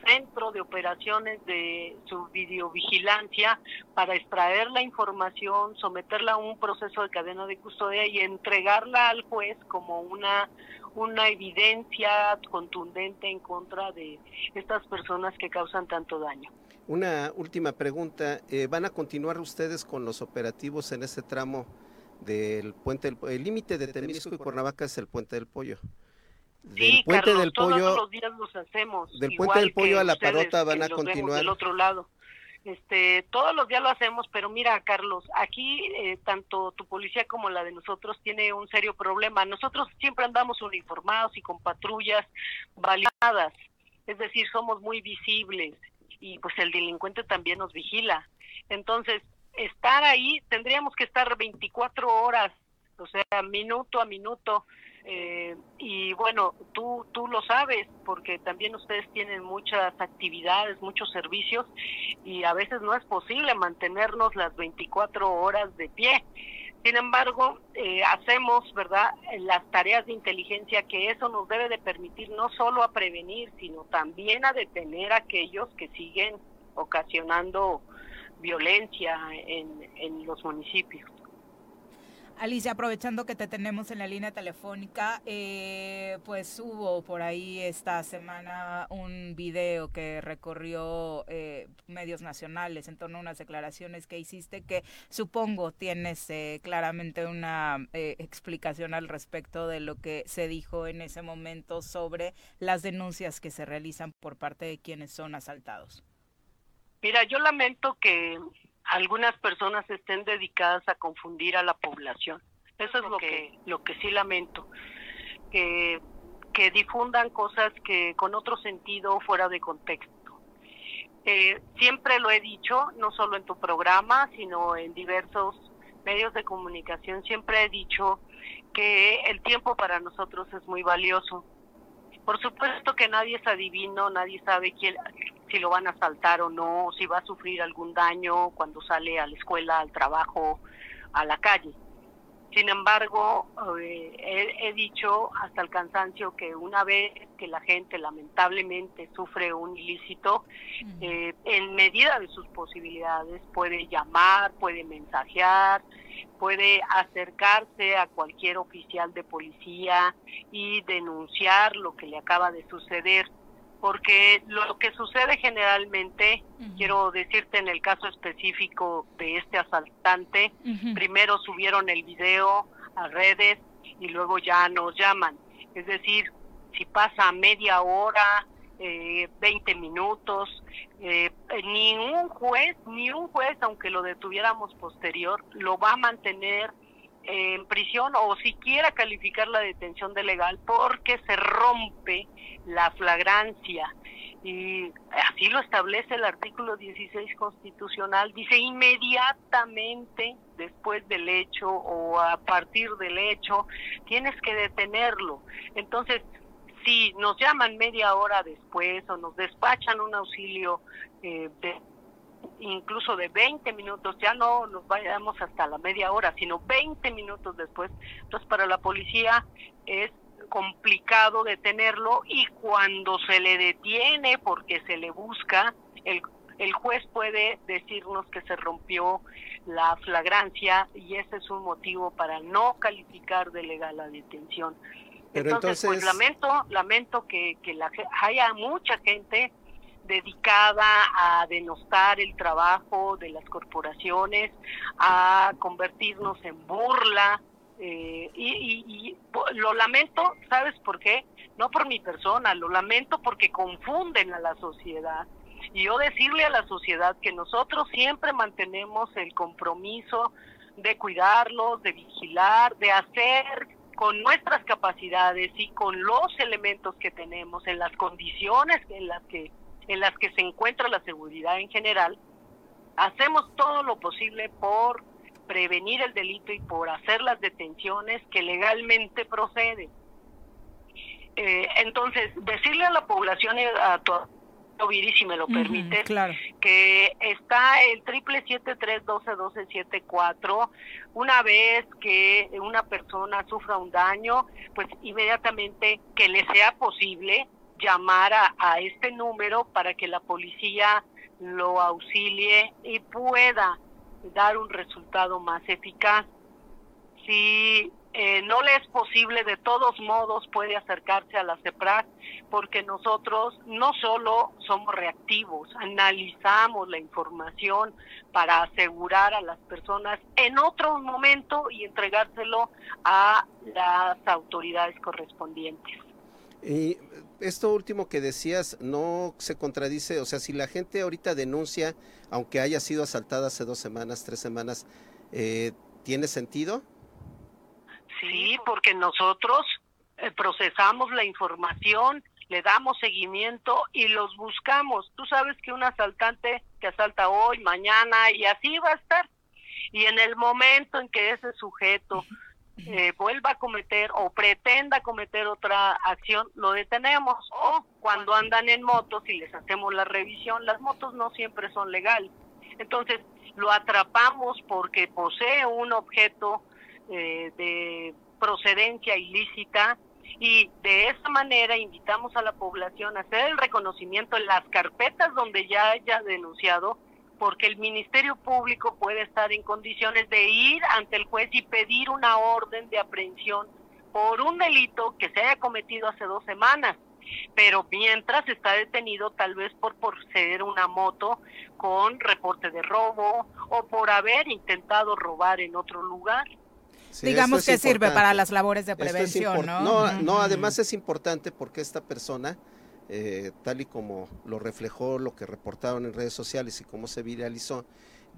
centro de operaciones de su videovigilancia para extraer la información, someterla a un proceso de cadena de custodia y entregarla al juez como una una evidencia contundente en contra de estas personas que causan tanto daño. Una última pregunta. eh, ¿Van a continuar ustedes con los operativos en ese tramo del puente del El límite de Temisco y Cuernavaca es el puente del Pollo. Del Sí, puente Carlos, del todos Pollo los días los hacemos. del puente del Pollo a la Parota van a continuar. del otro lado. Este, todos los días lo hacemos, pero mira, Carlos, aquí eh, tanto tu policía como la de nosotros tiene un serio problema. Nosotros siempre andamos uniformados y con patrullas baleadas, es decir, somos muy visibles y pues el delincuente también nos vigila. Entonces, estar ahí tendríamos que estar 24 horas, o sea, minuto a minuto. Eh, y bueno, tú, tú lo sabes, porque también ustedes tienen muchas actividades, muchos servicios, y a veces no es posible mantenernos las 24 horas de pie. Sin embargo, eh, hacemos, ¿verdad?, las tareas de inteligencia que eso nos debe de permitir no solo a prevenir, sino también a detener a aquellos que siguen ocasionando violencia en, en los municipios. Alicia, aprovechando que te tenemos en la línea telefónica, eh, pues hubo por ahí esta semana un video que recorrió eh, medios nacionales en torno a unas declaraciones que hiciste que supongo tienes eh, claramente una explicación al respecto de lo que se dijo en ese momento sobre las denuncias que se realizan por parte de quienes son asaltados. Mira, yo lamento que algunas personas estén dedicadas a confundir a la población. Eso es lo que lo que sí lamento. Que que difundan cosas que con otro sentido fuera de contexto. Eh, siempre lo he dicho, no solo en tu programa, sino en diversos medios de comunicación, siempre he dicho que el tiempo para nosotros es muy valioso. Por supuesto que nadie es adivino, nadie sabe quién, si lo van a asaltar o no, si va a sufrir algún daño cuando sale a la escuela, al trabajo, a la calle. Sin embargo, eh, he, dicho hasta el cansancio que una vez que la gente lamentablemente sufre un ilícito, eh, en medida de sus posibilidades puede llamar, puede mensajear, puede acercarse a cualquier oficial de policía y denunciar lo que le acaba de suceder porque lo que sucede generalmente, quiero decirte en el caso específico de este asaltante, primero subieron el video a redes y luego ya nos llaman. Es decir, si pasa media hora, eh, 20 minutos, eh, ni un juez, ni un juez, aunque lo detuviéramos posterior, lo va a mantener en prisión o siquiera calificar la detención de legal porque se rompe la flagrancia y así lo establece el artículo 16 constitucional, dice inmediatamente después del hecho o a partir del hecho, tienes que detenerlo. Entonces, si nos llaman media hora después o nos despachan un auxilio eh, de incluso de 20 minutos, ya no nos vayamos hasta la media hora, sino 20 minutos después. Entonces, para la policía es complicado detenerlo y cuando se le detiene porque se le busca, el, el juez puede decirnos que se rompió la flagrancia y ese es un motivo para no calificar de legal la detención. entonces, pues lamento, lamento que, que la, haya mucha gente dedicada a denostar el trabajo de las corporaciones, a convertirnos en burla. Eh, y, lo lamento, ¿sabes por qué? No por mi persona, lo lamento porque confunden a la sociedad. Y yo decirle a la sociedad que nosotros siempre mantenemos el compromiso de cuidarlos, de vigilar, de hacer con nuestras capacidades y con los elementos que tenemos, en las condiciones en las que en las que se encuentra la seguridad en general, hacemos todo lo posible por prevenir el delito y por hacer las detenciones que legalmente proceden. Eh, entonces, decirle a la población, a tu Viri, si me lo permite, que está el triple siete tres doce doce siete cuatro. Una vez que una persona sufra un daño, pues inmediatamente que le sea posible llamar a, este número para que la policía lo auxilie y pueda dar un resultado más eficaz. Si eh, no le es posible, de todos modos puede acercarse a la CEPRAC porque nosotros no solo somos reactivos, analizamos la información para asegurar a las personas en otro momento y entregárselo a las autoridades correspondientes. Y esto último que decías no se contradice, o sea, si la gente ahorita denuncia, aunque haya sido asaltada hace dos semanas, tres semanas, eh, ¿tiene sentido? Sí, porque nosotros eh, procesamos la información, le damos seguimiento y los buscamos. Tú sabes que un asaltante te asalta hoy, mañana y así va a estar. Y en el momento en que ese sujeto eh, vuelva a cometer o pretenda cometer otra acción, lo detenemos. O cuando andan en motos y les hacemos la revisión, las motos no siempre son legales. Entonces, lo atrapamos porque posee un objeto eh, de procedencia ilícita y de esa manera invitamos a la población a hacer el reconocimiento en las carpetas donde ya haya denunciado porque el Ministerio Público puede estar en condiciones de ir ante el juez y pedir una orden de aprehensión por un delito que se haya cometido hace dos semanas, pero mientras está detenido tal vez por poseer una moto con reporte de robo o por haber intentado robar en otro lugar. Digamos que sirve para las labores de prevención, ¿no? No, no, además es importante porque esta persona eh, tal y como lo reflejó lo que reportaron en redes sociales y cómo se viralizó,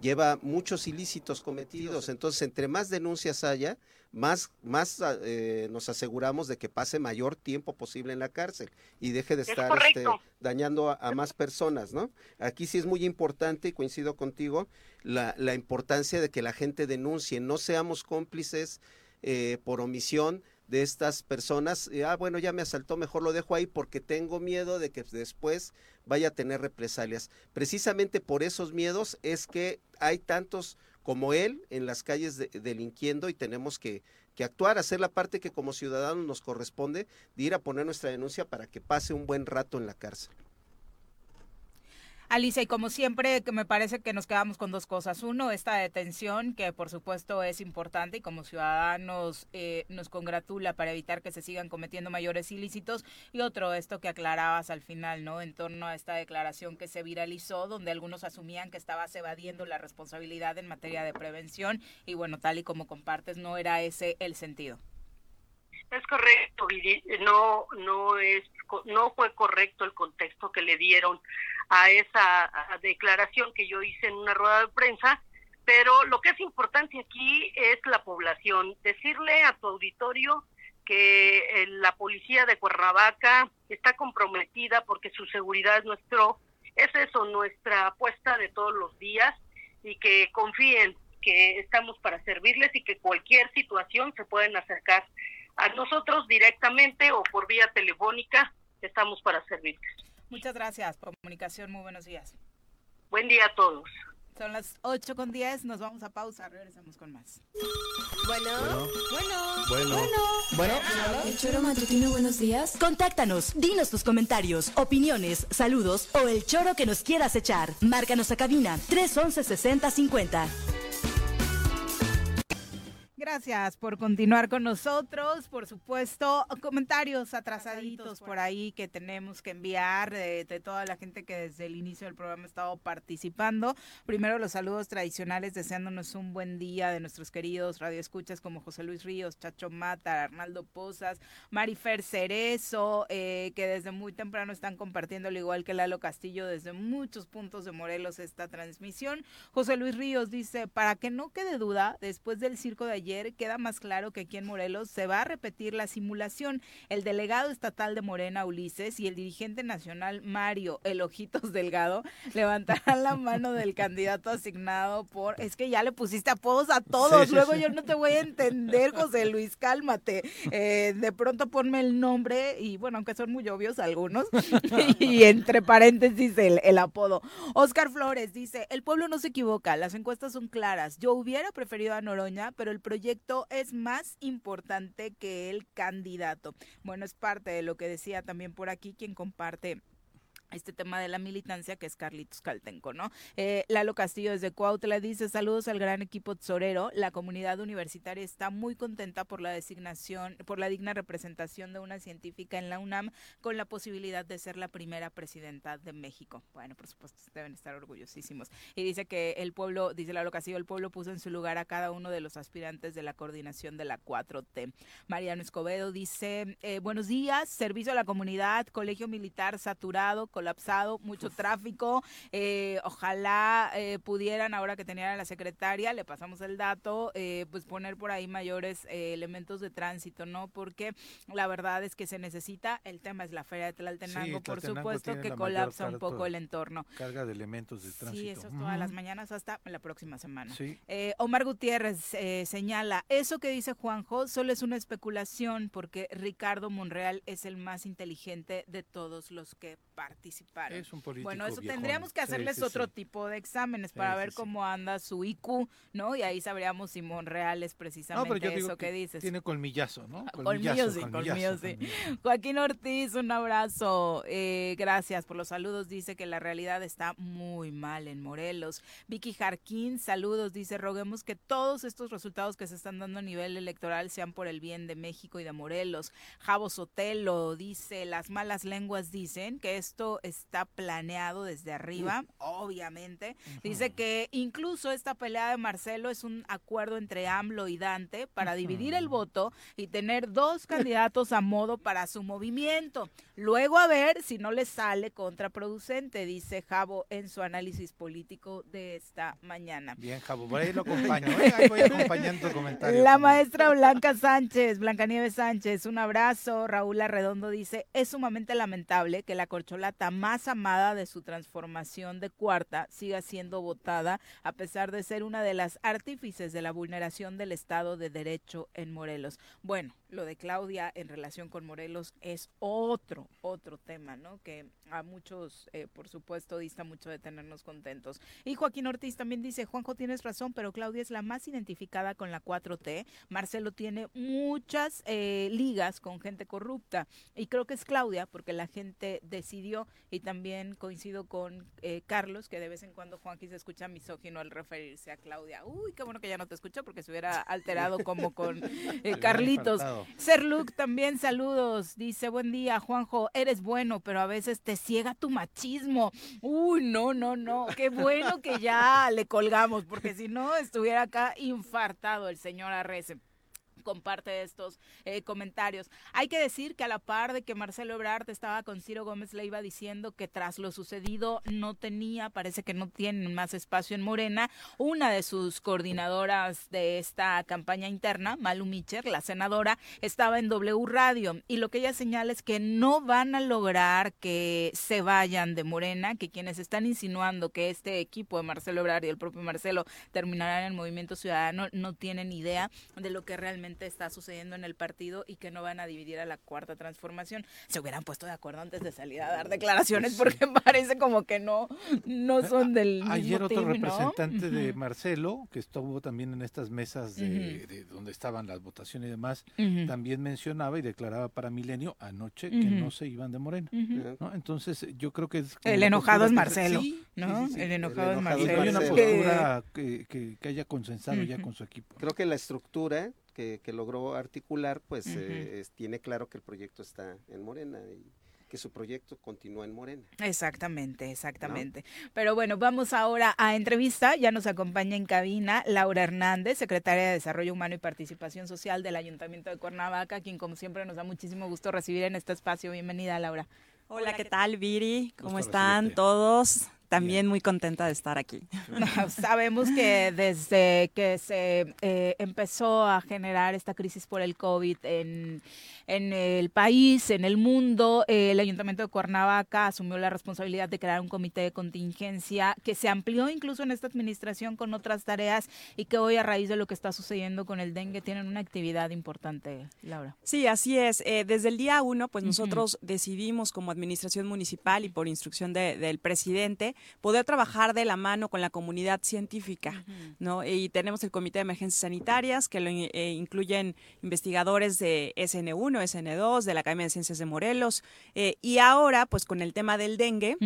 lleva muchos ilícitos cometidos. Entonces, entre más denuncias haya, más, más eh, nos aseguramos de que pase mayor tiempo posible en la cárcel y deje de estar este, dañando a, más personas, ¿no? Aquí sí es muy importante, y coincido contigo, la, la importancia de que la gente denuncie, no seamos cómplices eh, por omisión de estas personas, ah, bueno, ya me asaltó, mejor lo dejo ahí porque tengo miedo de que después vaya a tener represalias. Precisamente por esos miedos es que hay tantos como él en las calles delinquiendo y tenemos que, que actuar, hacer la parte que como ciudadanos nos corresponde de ir a poner nuestra denuncia para que pase un buen rato en la cárcel. Alicia, y como siempre, me parece que nos quedamos con dos cosas. Uno, esta detención, que por supuesto es importante y como ciudadanos eh, nos congratula para evitar que se sigan cometiendo mayores ilícitos. Y otro, esto que aclarabas al final, ¿no? En torno a esta declaración que se viralizó, donde algunos asumían que estabas evadiendo la responsabilidad en materia de prevención. Y bueno, tal y como compartes, no era ese el sentido. Es correcto, no no es no fue correcto el contexto que le dieron a esa declaración que yo hice en una rueda de prensa, pero lo que es importante aquí es la población, decirle a tu auditorio que eh, la policía de Cuernavaca está comprometida porque su seguridad es nuestro es eso nuestra apuesta de todos los días y que confíen que estamos para servirles y que cualquier situación se pueden acercar a nosotros directamente o por vía telefónica, estamos para servirles. Muchas gracias por comunicación, muy buenos días. Buen día a todos. Son las 8 con 10, nos vamos a pausa, regresamos con más. Bueno, bueno, bueno, bueno. El choro matutino, buenos días. Contáctanos, dinos tus comentarios, opiniones, saludos o el choro que nos quieras echar. Márcanos a cabina 311 6050. Gracias por continuar con nosotros. Por supuesto, comentarios atrasaditos por ahí que tenemos que enviar de, toda la gente que desde el inicio del programa ha estado participando. Primero, los saludos tradicionales, deseándonos un buen día de nuestros queridos radioescuchas como José Luis Ríos, Chacho Mata, Arnaldo Pozas, Marifer Cerezo, eh, que desde muy temprano están compartiendo, al igual que Lalo Castillo, desde muchos puntos de Morelos esta transmisión. José Luis Ríos dice: Para que no quede duda, después del circo de ayer, queda más claro que aquí en Morelos se va a repetir la simulación. El delegado estatal de Morena, Ulises, y el dirigente nacional, Mario El Ojitos Delgado, levantarán la mano del candidato asignado por... Es que ya le pusiste apodos a todos, luego yo no te voy a entender, José Luis, cálmate. Eh, de pronto ponme el nombre, y bueno, aunque son muy obvios algunos, y entre paréntesis el, el apodo. Oscar Flores dice, el pueblo no se equivoca, las encuestas son claras. Yo hubiera preferido a Noroña, pero el proyecto proyecto es más importante que el candidato. Bueno, es parte de lo que decía también por aquí quien comparte este tema de la militancia que es Carlitos Caltenco, ¿no? Eh, Lalo Castillo desde Cuautla dice saludos al gran equipo Tzorero, la comunidad universitaria está muy contenta por la designación, por la digna representación de una científica en la UNAM con la posibilidad de ser la primera presidenta de México. Bueno, por supuesto, deben estar orgullosísimos. Y dice que el pueblo, dice Lalo Castillo, el pueblo puso en su lugar a cada uno de los aspirantes de la coordinación de la 4T. Mariano Escobedo dice, eh, buenos días, servicio a la comunidad, colegio militar saturado, colapsado, mucho tráfico. Eh, ojalá eh, pudieran, ahora que tenían a la secretaria, le pasamos el dato, eh, pues poner por ahí mayores elementos de tránsito, ¿no? Porque la verdad es que se necesita, el tema es la feria de Tlaltenango, por supuesto que colapsa un poco el entorno. Carga de elementos de tránsito. Sí, eso es todas las mañanas hasta la próxima semana. Omar Gutiérrez señala, eso que dice Juanjo solo es una especulación porque Ricardo Monreal es el más inteligente de todos los que participan bueno, eso tendríamos que hacerles otro tipo de exámenes para ver cómo anda su IQ, ¿no? Y ahí sabríamos si Monreal es precisamente eso que, dices. Tiene colmillazo, ¿no? Colmillo, sí, colmillo, sí. Joaquín Ortiz, un abrazo. Eh, gracias por los saludos. Dice que la realidad está muy mal en Morelos. Vicky Jarquín, saludos. Dice, roguemos que todos estos resultados que se están dando a nivel electoral sean por el bien de México y de Morelos. Javo Sotelo dice, las malas lenguas dicen que esto Está planeado desde arriba, obviamente. Dice que incluso esta pelea de Marcelo es un acuerdo entre AMLO y Dante para dividir el voto y tener dos candidatos a modo para su movimiento. Luego a ver si no le sale contraproducente, dice Javo en su análisis político de esta mañana. Bien, Javo, por ahí lo acompaño. ¿eh? Ahí voy acompañando tu comentario. La maestra Blanca Sánchez, Blanca Nieves Sánchez, un abrazo. Raúl Arredondo dice, es sumamente lamentable que la corcholata más amada de su transformación de cuarta siga siendo votada a pesar de ser una de las artífices de la vulneración del Estado de Derecho en Morelos. Bueno, lo de Claudia en relación con Morelos es otro, otro tema, ¿no? Que a muchos, eh, por supuesto, dista mucho de tenernos contentos. Y Joaquín Ortiz también dice, Juanjo, tienes razón, pero Claudia es la más identificada con la 4T. Marcelo tiene muchas eh, ligas con gente corrupta. Y creo que es Claudia, porque la gente decidió, y también coincido con eh, Carlos, que de vez en cuando Juanji se escucha misógino al referirse a Claudia. Uy, qué bueno que ya no te escucho, porque se hubiera alterado como con Carlitos. Ser Luke también saludos. Dice, buen día, Juanjo, eres bueno, pero a veces te ciega tu machismo. Uy, no, no, no. Qué bueno que ya le colgamos, porque si no, estuviera acá infartado el señor Arrece comparte estos eh, comentarios. Hay que decir que a la par de que Marcelo Ebrard estaba con Ciro Gómez le iba diciendo que tras lo sucedido no tenía, parece que no tienen más espacio en Morena, una de sus coordinadoras de esta campaña interna, Malu Micher, la senadora, estaba en W Radio y lo que ella señala es que no van a lograr que se vayan de Morena, que quienes están insinuando que este equipo de Marcelo Ebrard y el propio Marcelo terminarán en el Movimiento Ciudadano no tienen idea de lo que realmente está sucediendo en el partido y que no van a dividir a la cuarta transformación. Se hubieran puesto de acuerdo antes de salir a dar declaraciones porque parece como que no, no son del Ayer otro team, ¿no? representante de Marcelo, que estuvo también en estas mesas de, de donde estaban las votaciones y demás, también mencionaba y declaraba para Milenio anoche que no se iban de Morena. Entonces yo creo que es El enojado es Marcelo, Sí, ¿no? sí, sí, sí. El enojado es Y Marcelo. no hay una postura que, que- que haya consensado ya con su equipo. Creo que la estructura que, que logró articular, pues eh, es- tiene claro que el proyecto está en Morena y que su proyecto continúa en Morena. Exactamente, exactamente. Pero bueno, vamos ahora a entrevista. Ya nos acompaña en cabina Laura Hernández, secretaria de Desarrollo Humano y Participación Social del Ayuntamiento de Cuernavaca, quien como siempre nos da muchísimo gusto recibir en este espacio. Bienvenida, Laura. Hola, ¿qué tal, Viri? ¿Cómo están recibirte. todos? También muy contenta de estar aquí. Sabemos que desde que se eh, empezó a generar esta crisis por el COVID en, en el país, en el mundo, eh, el Ayuntamiento de Cuernavaca asumió la responsabilidad de crear un comité de contingencia que se amplió incluso en esta administración con otras tareas y que hoy a raíz de lo que está sucediendo con el dengue tienen una actividad importante, Laura. Sí, así es. Eh, desde el día uno, pues nosotros decidimos como administración municipal y por instrucción de- del presidente poder trabajar de la mano con la comunidad científica, ¿no? Y tenemos el Comité de Emergencias Sanitarias que lo eh, incluyen investigadores de SN1, SN2, de la Academia de Ciencias de Morelos eh, y ahora, pues con el tema del dengue.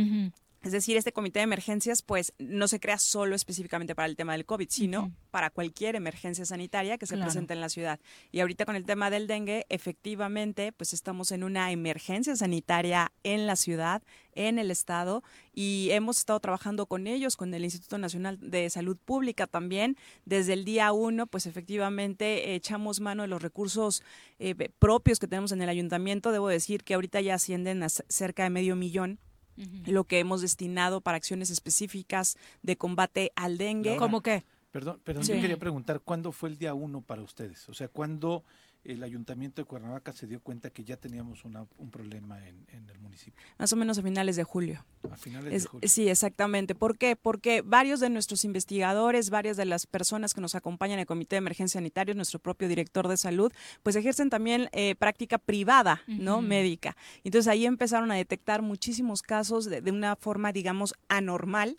Es decir, este comité de emergencias, pues, no se crea solo específicamente para el tema del COVID, sino para cualquier emergencia sanitaria que se Claro. presente en la ciudad. Y ahorita con el tema del dengue, efectivamente, pues estamos en una emergencia sanitaria en la ciudad, en el estado, y hemos estado trabajando con ellos, con el Instituto Nacional de Salud Pública también. Desde el día uno, pues efectivamente echamos mano de los recursos eh, propios que tenemos en el ayuntamiento. Debo decir que ahorita ya ascienden a cerca de medio millón lo que hemos destinado para acciones específicas de combate al dengue. ¿Cómo qué? Perdón, perdón, Sí. yo quería preguntar, ¿cuándo fue el día uno para ustedes? O sea, ¿cuándo el ayuntamiento de Cuernavaca se dio cuenta que ya teníamos una- un problema en, en el municipio? Más o menos a finales de julio. A finales Es- de julio. Sí, exactamente. ¿Por qué? Porque varios de nuestros investigadores, varias de las personas que nos acompañan en el Comité de Emergencia Sanitaria, nuestro propio director de salud, pues ejercen también eh, práctica privada, ¿no? Médica. Entonces ahí empezaron a detectar muchísimos casos de, de una forma, digamos, anormal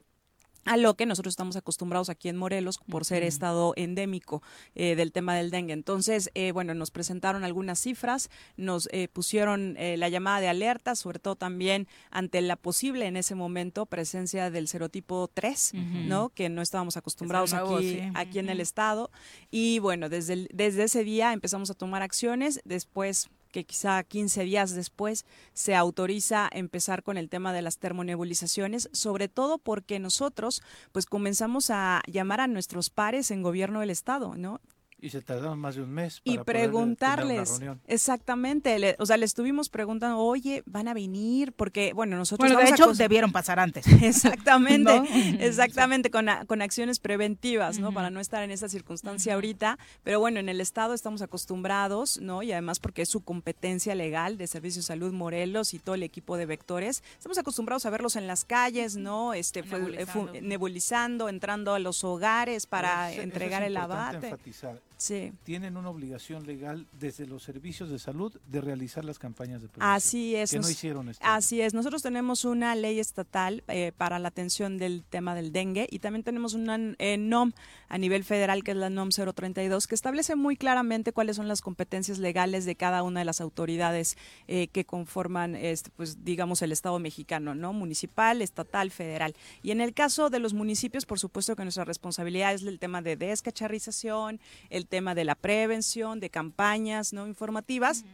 a lo que nosotros estamos acostumbrados aquí en Morelos por ser estado endémico eh, del tema del dengue. Entonces, eh, bueno, nos presentaron algunas cifras, nos eh, pusieron eh, la llamada de alerta, sobre todo también ante la posible en ese momento presencia del serotipo 3, Ujú. ¿no? Que no estábamos acostumbrados nuevo, aquí, sí. aquí en el estado. Y bueno, desde, el- desde ese día empezamos a tomar acciones, después que quizá 15 días después se autoriza empezar con el tema de las termonebulizaciones, sobre todo porque nosotros pues comenzamos a llamar a nuestros pares en gobierno del estado, ¿no? Y se tardaron más de un mes. y para poder tener una preguntarles, reunión. exactamente, le- o sea, le estuvimos preguntando, oye, ¿van a venir? Porque, bueno, nosotros Bueno, de hecho, debieron pasar antes. Exactamente, ¿No? exactamente, con, a- con acciones preventivas, ¿no? Para no estar en esta circunstancia ahorita. Pero bueno, en el Estado estamos acostumbrados, ¿no? Y además porque es su competencia legal de Servicio de Salud Morelos y todo el equipo de vectores, estamos acostumbrados a verlos en las calles, ¿no? Este, fue- eh, Nebulizando. nebulizando, entrando a los hogares para Eso- eso es entregar el abate. enfatizar. Sí. Tienen una obligación legal desde los servicios de salud de realizar las campañas de prevención. Así es. Que no hicieron esto. Así es. Nosotros tenemos una ley estatal eh, para la atención del tema del dengue y también tenemos una eh, NOM a nivel federal que es la NOM 032 que establece muy claramente cuáles son las competencias legales de cada una de las autoridades eh, que conforman, este, pues digamos, el Estado mexicano, ¿no? Municipal, estatal, federal. Y en el caso de los municipios, por supuesto que nuestra responsabilidad es el tema de descacharrización, el tema de la prevención, de campañas no informativas.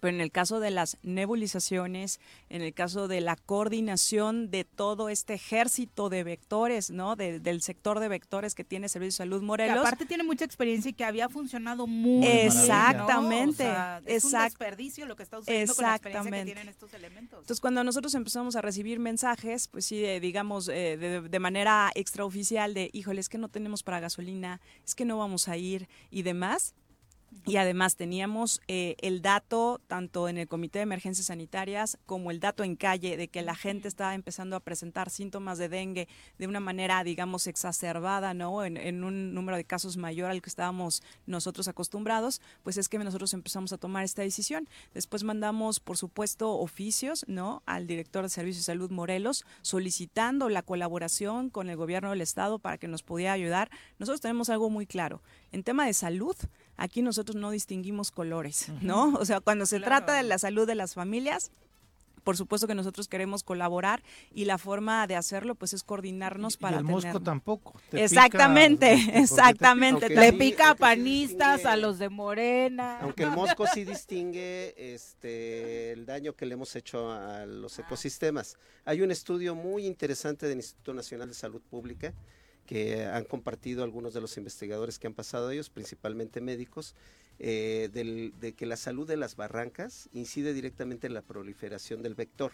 Pero en el caso de las nebulizaciones, en el caso de la coordinación de todo este ejército de vectores, ¿no? De- del sector de vectores que tiene Servicio de Salud Que Morelos. aparte tiene mucha experiencia y que había funcionado muy Exactamente, bien, ¿no? O sea, es un desperdicio lo que está sucediendo con la experiencia que tienen estos elementos. Entonces, cuando nosotros empezamos a recibir mensajes, pues sí, de- digamos, eh, de, de manera extraoficial de, híjole, es que no tenemos para gasolina, es que no vamos a ir y demás. Y además teníamos eh, el dato, tanto en el Comité de Emergencias Sanitarias como el dato en calle, de que la gente estaba empezando a presentar síntomas de dengue de una manera, digamos, exacerbada, ¿no? En, en un número de casos mayor al que estábamos nosotros acostumbrados, pues es que nosotros empezamos a tomar esta decisión. Después mandamos, por supuesto, oficios, ¿no? Al director de Servicios de Salud Morelos, solicitando la colaboración con el gobierno del Estado para que nos pudiera ayudar. Nosotros tenemos algo muy claro. En tema de salud, aquí nosotros no distinguimos colores, ¿no? O sea, cuando se trata de la salud de las familias, por supuesto que nosotros queremos colaborar y la forma de hacerlo pues es coordinarnos Y para el mosco tampoco. te pica, Exactamente, te pica. exactamente. Aunque Le pica a panistas, a los de Morena. Aunque el mosco sí distingue este, el daño que le hemos hecho a los ecosistemas. Hay un estudio muy interesante del Instituto Nacional de Salud Pública que han compartido algunos de los investigadores que han pasado ellos, principalmente médicos, eh, del- de que la salud de las barrancas incide directamente en la proliferación del vector.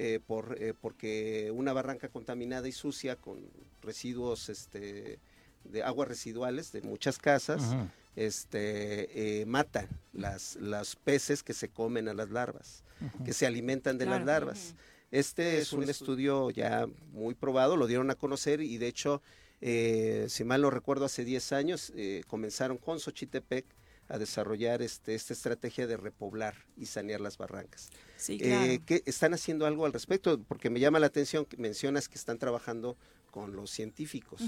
eh, por, eh, porque una barranca contaminada y sucia con residuos este, de aguas residuales de muchas casas, este, eh, mata las, los peces que se comen a las larvas, que se alimentan de Claro. las larvas. Este es un estudio ya muy probado, lo dieron a conocer y de hecho, eh, si mal no recuerdo, hace 10 años eh, comenzaron con Xochitepec a desarrollar este, esta estrategia de repoblar y sanear las barrancas. Sí, Eh. ¿qué- ¿Están haciendo algo al respecto? Porque me llama la atención que mencionas que están trabajando con los científicos.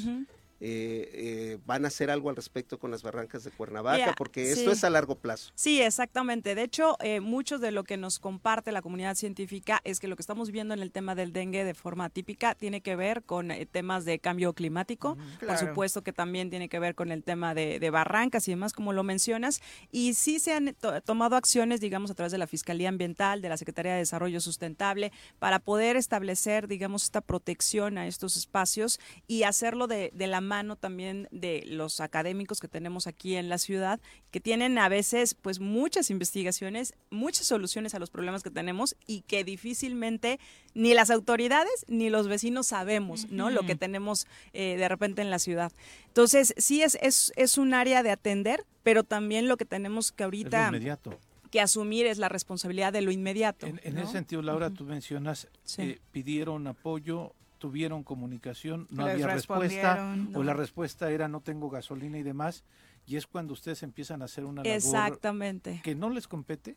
Eh, eh, ¿Van a hacer algo al respecto con las barrancas de Cuernavaca? Porque esto sí. es a largo plazo. Sí, exactamente. De hecho, eh, mucho de lo que nos comparte la comunidad científica es que lo que estamos viendo en el tema del dengue de forma típica tiene que ver con eh, temas de cambio climático, por Claro. supuesto que también tiene que ver con el tema de, de barrancas y demás, como lo mencionas, y sí se han to- tomado acciones, digamos, a través de la Fiscalía Ambiental, de la Secretaría de Desarrollo Sustentable, para poder establecer, digamos, esta protección a estos espacios y hacerlo de, de la mano también de los académicos que tenemos aquí en la ciudad, que tienen a veces pues muchas investigaciones, muchas soluciones a los problemas que tenemos y que difícilmente ni las autoridades ni los vecinos sabemos, ¿no? Lo que tenemos eh, de repente en la ciudad. Entonces, sí es, es, es un área de atender, pero también lo que tenemos que Es ahorita inmediato. que asumir es la responsabilidad de lo inmediato. En, en ¿no? ese sentido, Laura, tú mencionas, Sí. eh, pidieron apoyo, tuvieron comunicación, no Les había respuesta, o la respuesta era no tengo gasolina y demás, y es cuando ustedes empiezan a hacer una labor Exactamente. que no les compete,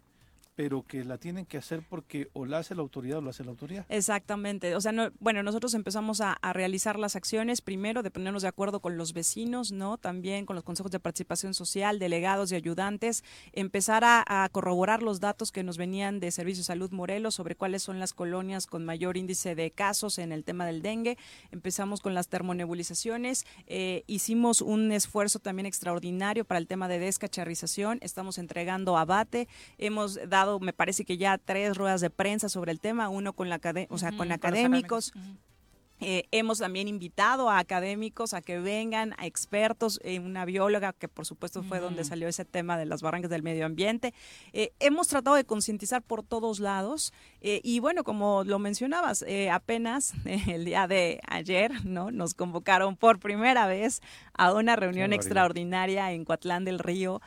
pero que la tienen que hacer porque o la hace la autoridad o la hace la autoridad. Exactamente. O sea, no, bueno, nosotros empezamos a, realizar las acciones primero de ponernos de acuerdo con los vecinos, ¿no? También con los consejos de participación social, delegados y ayudantes, empezar a, a, corroborar los datos que nos venían de Servicio de Salud Morelos sobre cuáles son las colonias con mayor índice de casos en el tema del dengue. Empezamos con las termonebulizaciones, eh, hicimos un esfuerzo también extraordinario para el tema de descacharrización, estamos entregando abate, hemos dado me parece que ya tres ruedas de prensa sobre el tema, uno con la o sea, uh -huh, con académicos. Uh -huh. Eh, hemos también invitado a académicos a que vengan, a expertos, eh, una bióloga que por supuesto fue uh -huh. donde salió ese tema de las barrancas del medio ambiente. Eh, hemos tratado de concientizar por todos lados y bueno, como lo mencionabas, apenas el día de ayer no nos convocaron por primera vez a una reunión extraordinaria en Coatlán del Río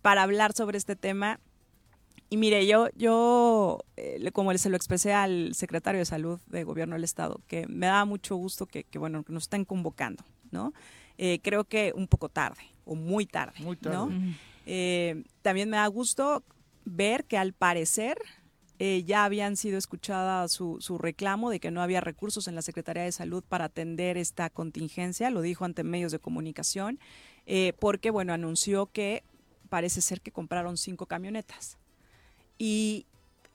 para hablar sobre este tema y mire, yo, yo eh, como se lo expresé al secretario de Salud de Gobierno del Estado, que me da mucho gusto que, que bueno, que nos estén convocando, ¿no? Eh, creo que un poco tarde, o muy tarde, muy tarde. ¿no? Eh, también me da gusto ver que al parecer ya habían sido escuchada su, su, reclamo de que no había recursos en la Secretaría de Salud para atender esta contingencia, lo dijo ante medios de comunicación, porque, bueno, anunció que parece ser que compraron cinco camionetas y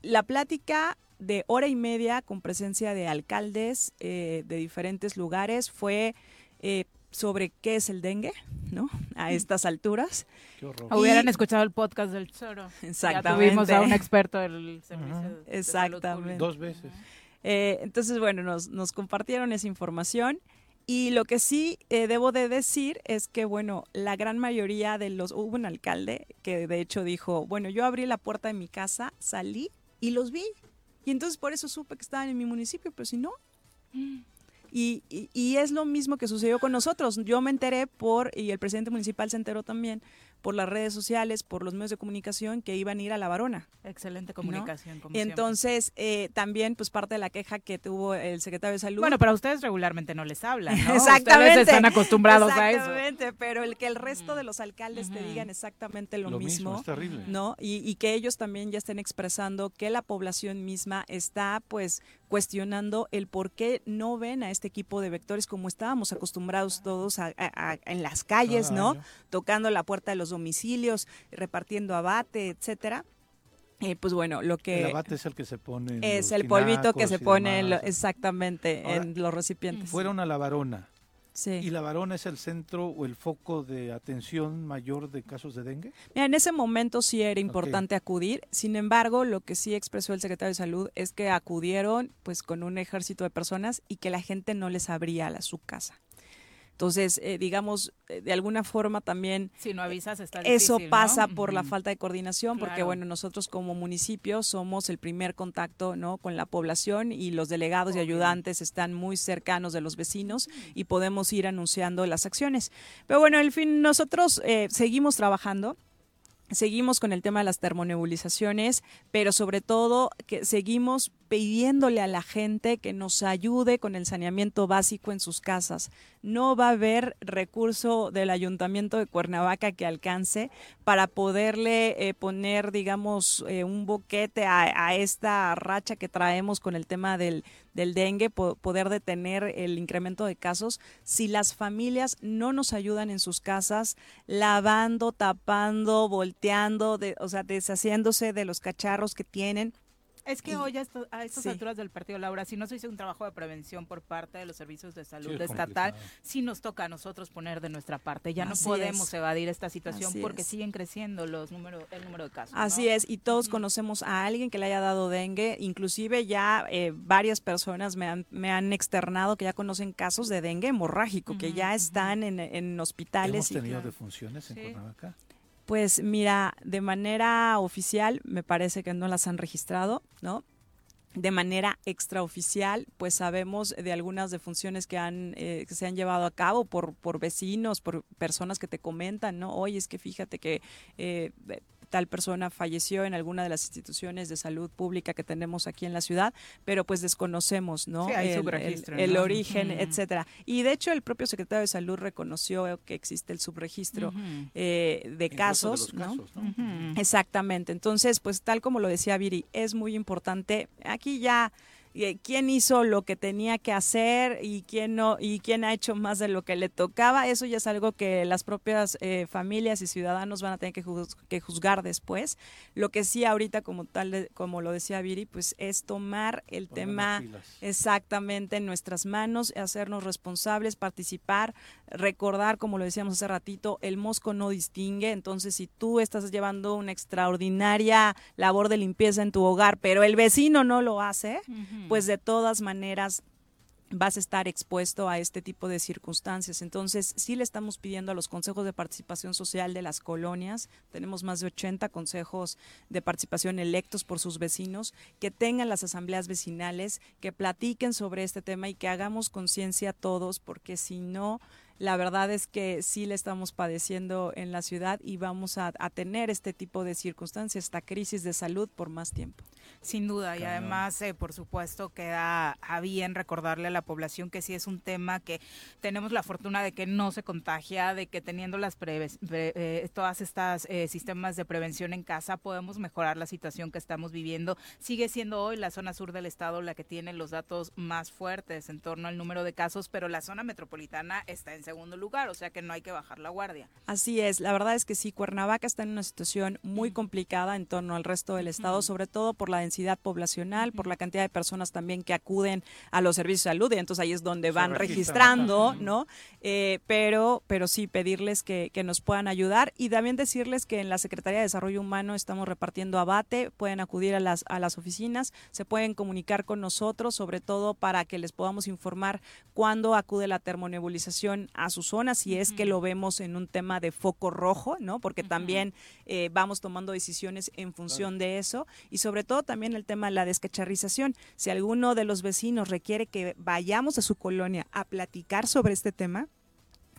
la plática de hora y media con presencia de alcaldes eh, de diferentes lugares fue eh, sobre qué es el dengue, ¿no? A estas alturas. Hubieran y, escuchado el podcast del Choro. Exactamente. Ya tuvimos a un experto del servicio. De Exactamente. Salud Dos veces. Eh, entonces, bueno, nos, nos compartieron esa información. Y lo que sí eh, debo de decir es que, bueno, la gran mayoría de los... Hubo un alcalde que de hecho dijo, bueno, yo abrí la puerta de mi casa, salí y los vi. Y entonces por eso supe que estaban en mi municipio, pero si no... Y, y, y, es lo mismo que sucedió con nosotros. Yo me enteré por, y el presidente municipal se enteró también, por las redes sociales, por los medios de comunicación, que iban a ir a la varona. Excelente comunicación. ¿no? Como Entonces, eh, también, pues parte de la queja que tuvo el secretario de Salud. Bueno, pero a ustedes regularmente no les hablan, ¿no? Exactamente. Ustedes están acostumbrados a eso. Exactamente, pero el que el resto de los alcaldes uh -huh. te digan exactamente lo, lo mismo, mismo es terrible. ¿no? Y, y que ellos también ya estén expresando que la población misma está, pues, cuestionando el por qué no ven a este equipo de vectores como estábamos acostumbrados todos a, a, a, en las calles, ¿no? Tocando la puerta de los domicilios, repartiendo abate, etcétera. Eh, pues bueno, lo que... El abate es el que se pone... es el polvito que se pone en lo, exactamente Ahora, en los recipientes. Fueron a la varona. Sí. ¿Y la varona es el centro o el foco de atención mayor de casos de dengue? Mira, en ese momento sí era importante okay. acudir. Sin embargo, lo que sí expresó el secretario de Salud es que acudieron pues con un ejército de personas y que la gente no les abría la, su casa. Entonces, eh, digamos, de alguna forma también si no avisas está eso difícil, pasa ¿no? por la falta de coordinación, Claro. porque bueno, nosotros como municipio somos el primer contacto ¿no? con la población y los delegados y ayudantes están muy cercanos de los vecinos y podemos ir anunciando las acciones. Pero bueno, en fin, nosotros eh, seguimos trabajando. Seguimos con el tema de las termonebulizaciones, pero sobre todo que seguimos pidiéndole a la gente que nos ayude con el saneamiento básico en sus casas. No va a haber recurso del ayuntamiento de Cuernavaca que alcance para poderle eh, poner, digamos, eh, un boquete a, a, esta racha que traemos con el tema del, del dengue, po poder detener el incremento de casos, si las familias no nos ayudan en sus casas, lavando, tapando, volteando, o sea, deshaciéndose de los cacharros que tienen es que hoy a, esto, a estas sí. alturas del partido, Laura, si no se hizo un trabajo de prevención por parte de los servicios de salud sí, estatal, sí nos toca a nosotros poner de nuestra parte. Ya Así no podemos es. evadir esta situación Así porque es. siguen creciendo los número, el número de casos. Así ¿no? es, y todos conocemos a alguien que le haya dado dengue, inclusive ya eh, varias personas me han, me han externado que ya conocen casos de dengue hemorrágico, uh -huh, que ya están uh -huh. en, en, hospitales. ¿Hemos tenido y, defunciones en sí. Cuernavaca? Pues mira, de manera oficial me parece que no las han registrado, ¿no? de manera extraoficial, pues sabemos de algunas defunciones que han eh, que se han llevado a cabo por por vecinos, por personas que te comentan, ¿no? Oye, es que fíjate que eh, tal persona falleció en alguna de las instituciones de salud pública que tenemos aquí en la ciudad, pero pues desconocemos, ¿no? Sí, hay el, subregistro, el- el ¿no? origen, Ujú. etcétera. Y de hecho el propio secretario de salud reconoció que existe el subregistro eh, de casos, de ¿no? casos, ¿no? Ujú. Exactamente. Entonces, pues tal como lo decía Viri, es muy importante. Aquí ya quién hizo lo que tenía que hacer y quién no y quién ha hecho más de lo que le tocaba, eso ya es algo que las propias eh, familias y ciudadanos van a tener que, juz- que juzgar después. Lo que sí ahorita como tal de- como lo decía Viri, pues es tomar el Ponernos tema exactamente en nuestras manos, hacernos responsables, participar, recordar, como lo decíamos hace ratito, el mosco no distingue, entonces si tú estás llevando una extraordinaria labor de limpieza en tu hogar, pero el vecino no lo hace, pues de todas maneras vas a estar expuesto a este tipo de circunstancias. Entonces, sí le estamos pidiendo a los consejos de participación social de las colonias, tenemos más de 80 consejos de participación electos por sus vecinos, que tengan las asambleas vecinales, que platiquen sobre este tema y que hagamos conciencia todos, porque si no, la verdad es que sí le estamos padeciendo en la ciudad y vamos a, a tener este tipo de circunstancias, esta crisis de salud por más tiempo. Sin duda, y además, eh, por supuesto, queda a bien recordarle a la población que sí es un tema que tenemos la fortuna de que no se contagia, de que teniendo las preves- pre- eh, todas estas eh, sistemas de prevención en casa podemos mejorar la situación que estamos viviendo. Sigue siendo hoy la zona sur del estado la que tiene los datos más fuertes en torno al número de casos, pero la zona metropolitana está en segundo lugar, o sea que no hay que bajar la guardia. Así es, la verdad es que sí, Cuernavaca está en una situación muy complicada en torno al resto del estado, sobre todo por la densidad poblacional, por la cantidad de personas también que acuden a los servicios de salud, y entonces ahí es donde van registran, registrando. ¿no? Eh, pero, pero sí, pedirles que, que nos puedan ayudar y también decirles que en la Secretaría de Desarrollo Humano estamos repartiendo abate, pueden acudir a las, a las oficinas, se pueden comunicar con nosotros, sobre todo para que les podamos informar cuándo acude la termonebulización a su zona, si es que lo vemos en un tema de foco rojo, ¿no? Porque también eh, vamos tomando decisiones en función de eso y sobre todo también el tema de la descacharrización. Si alguno de los vecinos requiere que vayamos a su colonia a platicar sobre este tema,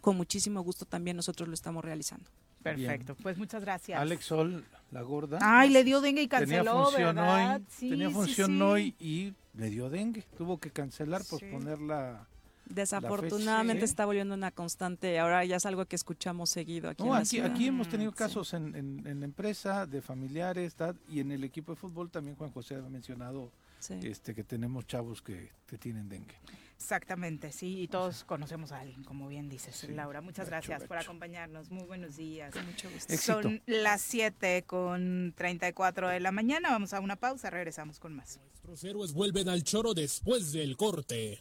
con muchísimo gusto también nosotros lo estamos realizando. Perfecto, pues muchas gracias. Alex Sol, la gorda. Ay, le dio dengue y tenía canceló, función ¿verdad? hoy, Sí, tenía función sí. hoy y le dio dengue. Tuvo que cancelar, Sí. posponerla. Desafortunadamente Sí. está volviendo una constante, ahora ya es algo que escuchamos seguido aquí No, en la aquí, ciudad. aquí hemos tenido Sí. casos en, en- en la empresa, de familiares, tal, y en el equipo de fútbol también Juan José ha mencionado Sí. este que tenemos chavos que, que tienen dengue. Exactamente, sí, y todos conocemos a alguien, como bien dices, Sí, Laura. Muchas gracias por acompañarnos. Muy buenos días. Con mucho gusto. Éxito. Son las 7 con 34 de la mañana. Vamos a una pausa, regresamos con más. Nuestros héroes vuelven al choro después del corte.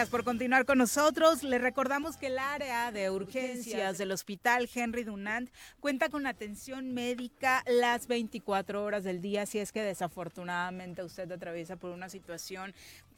Gracias por continuar con nosotros. Le recordamos que el área de urgencias del Hospital Henry Dunant cuenta con atención médica las 24 horas del día si es que desafortunadamente usted atraviesa por una situación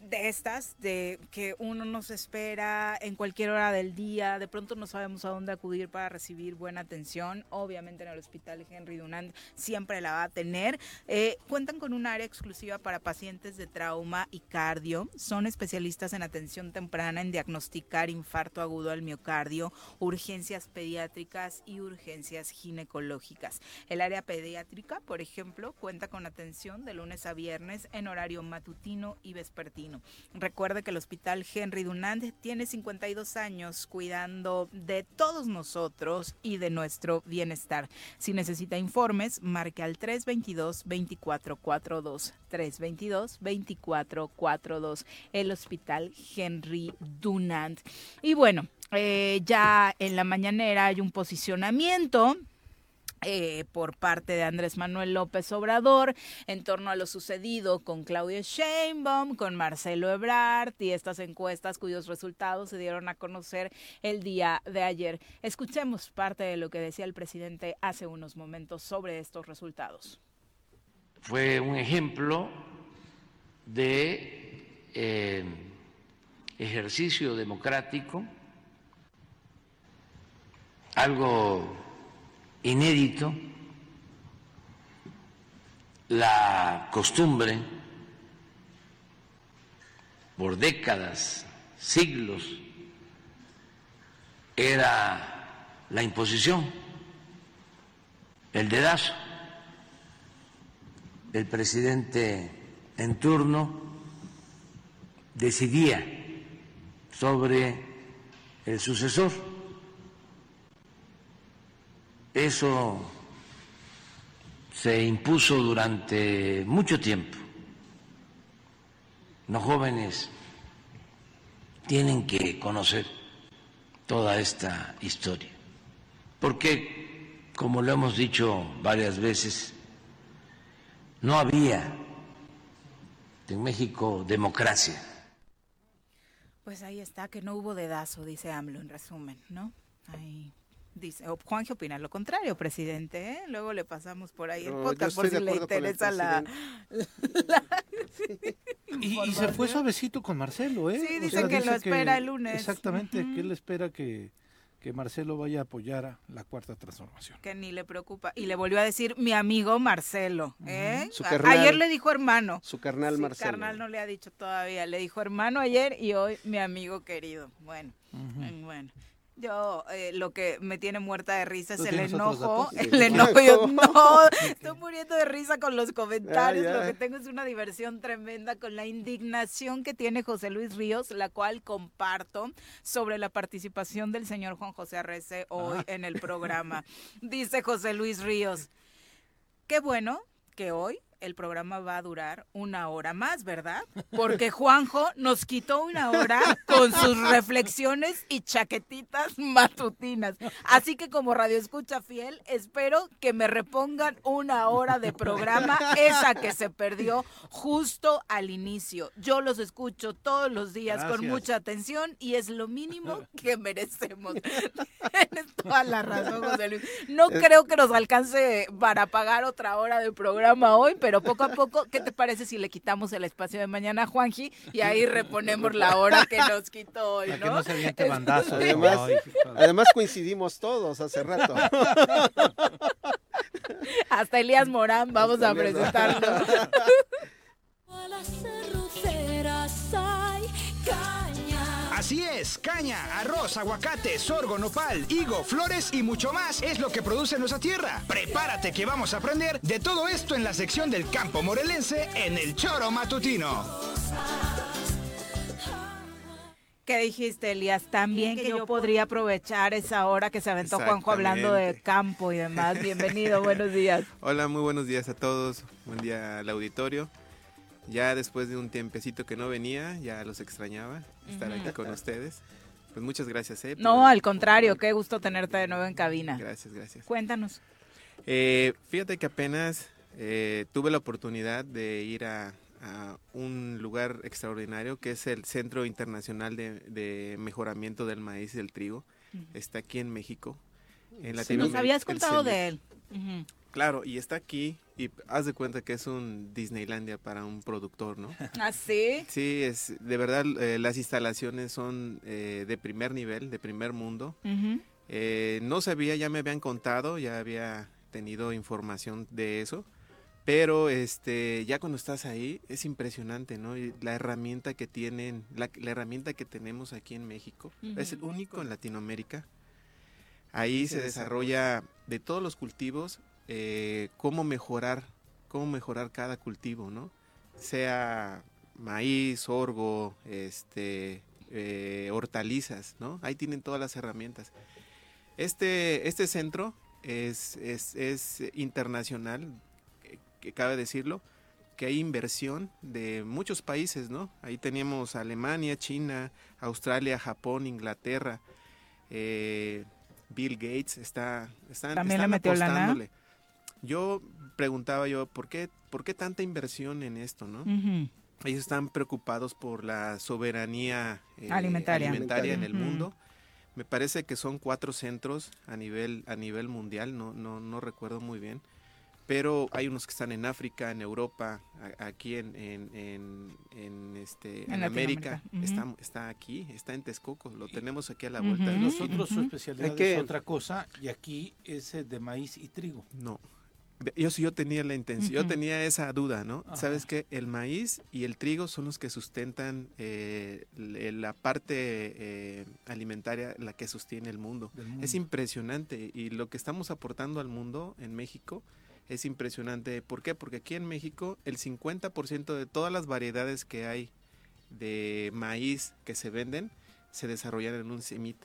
de estas, de que uno nos espera en cualquier hora del día, de pronto no sabemos a dónde acudir para recibir buena atención. Obviamente en el Hospital Henry Dunant siempre la va a tener. Eh, cuentan con un área exclusiva para pacientes de trauma y cardio. Son especialistas en atención temprana en diagnosticar infarto agudo al miocardio, urgencias pediátricas y urgencias ginecológicas. El área pediátrica, por ejemplo, cuenta con atención de lunes a viernes en horario matutino y vespertino. Recuerde que el Hospital Henry Dunant tiene 52 años cuidando de todos nosotros y de nuestro bienestar. Si necesita informes, marque al 322-2442. 322-2442. El Hospital Henry Dunant. Y bueno, eh, ya en la mañanera hay un posicionamiento eh, por parte de Andrés Manuel López Obrador en torno a lo sucedido con Claudio Sheinbaum, con Marcelo Ebrard y estas encuestas cuyos resultados se dieron a conocer el día de ayer. Escuchemos parte de lo que decía el presidente hace unos momentos sobre estos resultados. Fue un ejemplo de eh, ejercicio democrático, algo inédito la costumbre por décadas, siglos, era la imposición, el dedazo del presidente en turno decidía sobre el sucesor. Eso se impuso durante mucho tiempo. Los jóvenes tienen que conocer toda esta historia, porque, como lo hemos dicho varias veces, no había en México democracia. Pues ahí está, que no hubo dedazo, dice AMLO en resumen, ¿no? Ahí Dice, o Juanjo opina lo contrario, presidente. ¿eh? Luego le pasamos por ahí el podcast por si le interesa la, Y, y se fue suavecito con Marcelo, ¿eh? Sí, dice que lo espera el lunes. Exactamente, que él espera que, que Marcelo vaya a apoyar a la cuarta transformación. que ni le preocupa. Y le volvió a decir mi amigo Marcelo. ¿eh? Su carnal. ayer le dijo hermano. Su carnal Sí, Marcelo. carnal no le ha dicho todavía. Le dijo hermano ayer y hoy mi amigo querido. Bueno, mm, bueno. Yo eh, lo que me tiene muerta de risa es ¿Tú el enojo. El enojo. Yo, no, estoy muriendo de risa con los comentarios. Ah. Lo que tengo es una diversión tremenda con la indignación que tiene José Luis Ríos, la cual comparto sobre la participación del señor Juan José Arrece hoy Ah. en el programa. Dice José Luis Ríos, qué bueno que hoy el programa va a durar una hora más, ¿verdad? Porque Juanjo nos quitó una hora con sus reflexiones y chaquetitas matutinas. Así que como radio escucha fiel, espero que me repongan una hora de programa, esa que se perdió justo al inicio. Yo los escucho todos los días con Gracias. mucha atención y es lo mínimo que merecemos. Tienes toda la razón, José Luis. No creo que nos alcance para pagar otra hora de programa hoy, pero poco a poco, ¿qué te parece si le quitamos el espacio de mañana a Juanji y ahí reponemos la hora que nos quitó hoy, Para que ¿no? no se aviente. Además, Ay, además coincidimos todos hace rato. Hasta Elías Morán vamos a Hasta presentarlo. A las cerroceras hay caña. Así es, caña, arroz, aguacate, sorgo, nopal, higo, flores y mucho más es lo que produce nuestra tierra. Prepárate que vamos a aprender de todo esto en la sección del campo morelense en el Choro Matutino. ¿Qué dijiste, Elías? También que yo podría aprovechar esa hora que se aventó Juanjo hablando de campo y demás. Bienvenido, buenos días. Hola, muy buenos días a todos. Buen día al auditorio. Ya después de un tiempecito que no venía, ya los extrañaba estar aquí con ustedes. Pues muchas gracias, ¿eh? por- No, al contrario, qué gusto tenerte de nuevo en cabina. Gracias, gracias. Cuéntanos. Eh, fíjate que apenas eh, tuve la oportunidad de ir a, a un lugar extraordinario que es el Centro Internacional de, de Mejoramiento del Maíz y del Trigo. Está aquí en México. En Nos Latinoamérica, habías contado de él. Claro, y está aquí y haz de cuenta que es un Disneylandia para un productor, ¿no? ¿Ah, sí? Sí, es de verdad eh, las instalaciones son eh, de primer nivel, de primer mundo. Ujú. Eh, no sabía, ya me habían contado, ya había tenido información de eso, pero este ya cuando estás ahí es impresionante, ¿no? Y la herramienta que tienen, la, la herramienta que tenemos aquí en México es el único en Latinoamérica. Ahí se, desarrolla de todos los cultivos eh, cómo mejorar, cómo mejorar cada cultivo, ¿no? Sea maíz, sorgo, este, eh, hortalizas, ¿no? Ahí tienen todas las herramientas. Este, este centro es, es, es internacional, que- que cabe decirlo, que hay inversión de muchos países, ¿no? Ahí teníamos Alemania, China, Australia, Japón, Inglaterra, eh, Bill Gates está, están, ¿También le están metió lana? Yo preguntaba yo, ¿por qué, ¿por qué tanta inversión en esto, no? Ellos están preocupados por la soberanía eh, Alimentaria. alimentaria en el mundo. Me parece que son cuatro centros a nivel, a nivel mundial, no, no, no recuerdo muy bien. Pero hay unos que están en África, en Europa, a- aquí en, en, en, en, este, En en América. Latinoamérica. Ujú. está, está aquí, está en Texcoco, lo tenemos aquí a la vuelta. de. Nosotros su especialidad que- es otra cosa y aquí es eh, de maíz y trigo. No. Yo sí yo tenía la intención, yo tenía esa duda, ¿no? Ajá. Sabes que el maíz y el trigo son los que sustentan eh, l- la parte eh, alimentaria, la que sostiene el mundo. Mundo. Es impresionante y lo que estamos aportando al mundo en México es impresionante. ¿Por qué? Porque aquí en México el 50% de todas las variedades que hay de maíz que se venden se desarrollan en un CEMIT.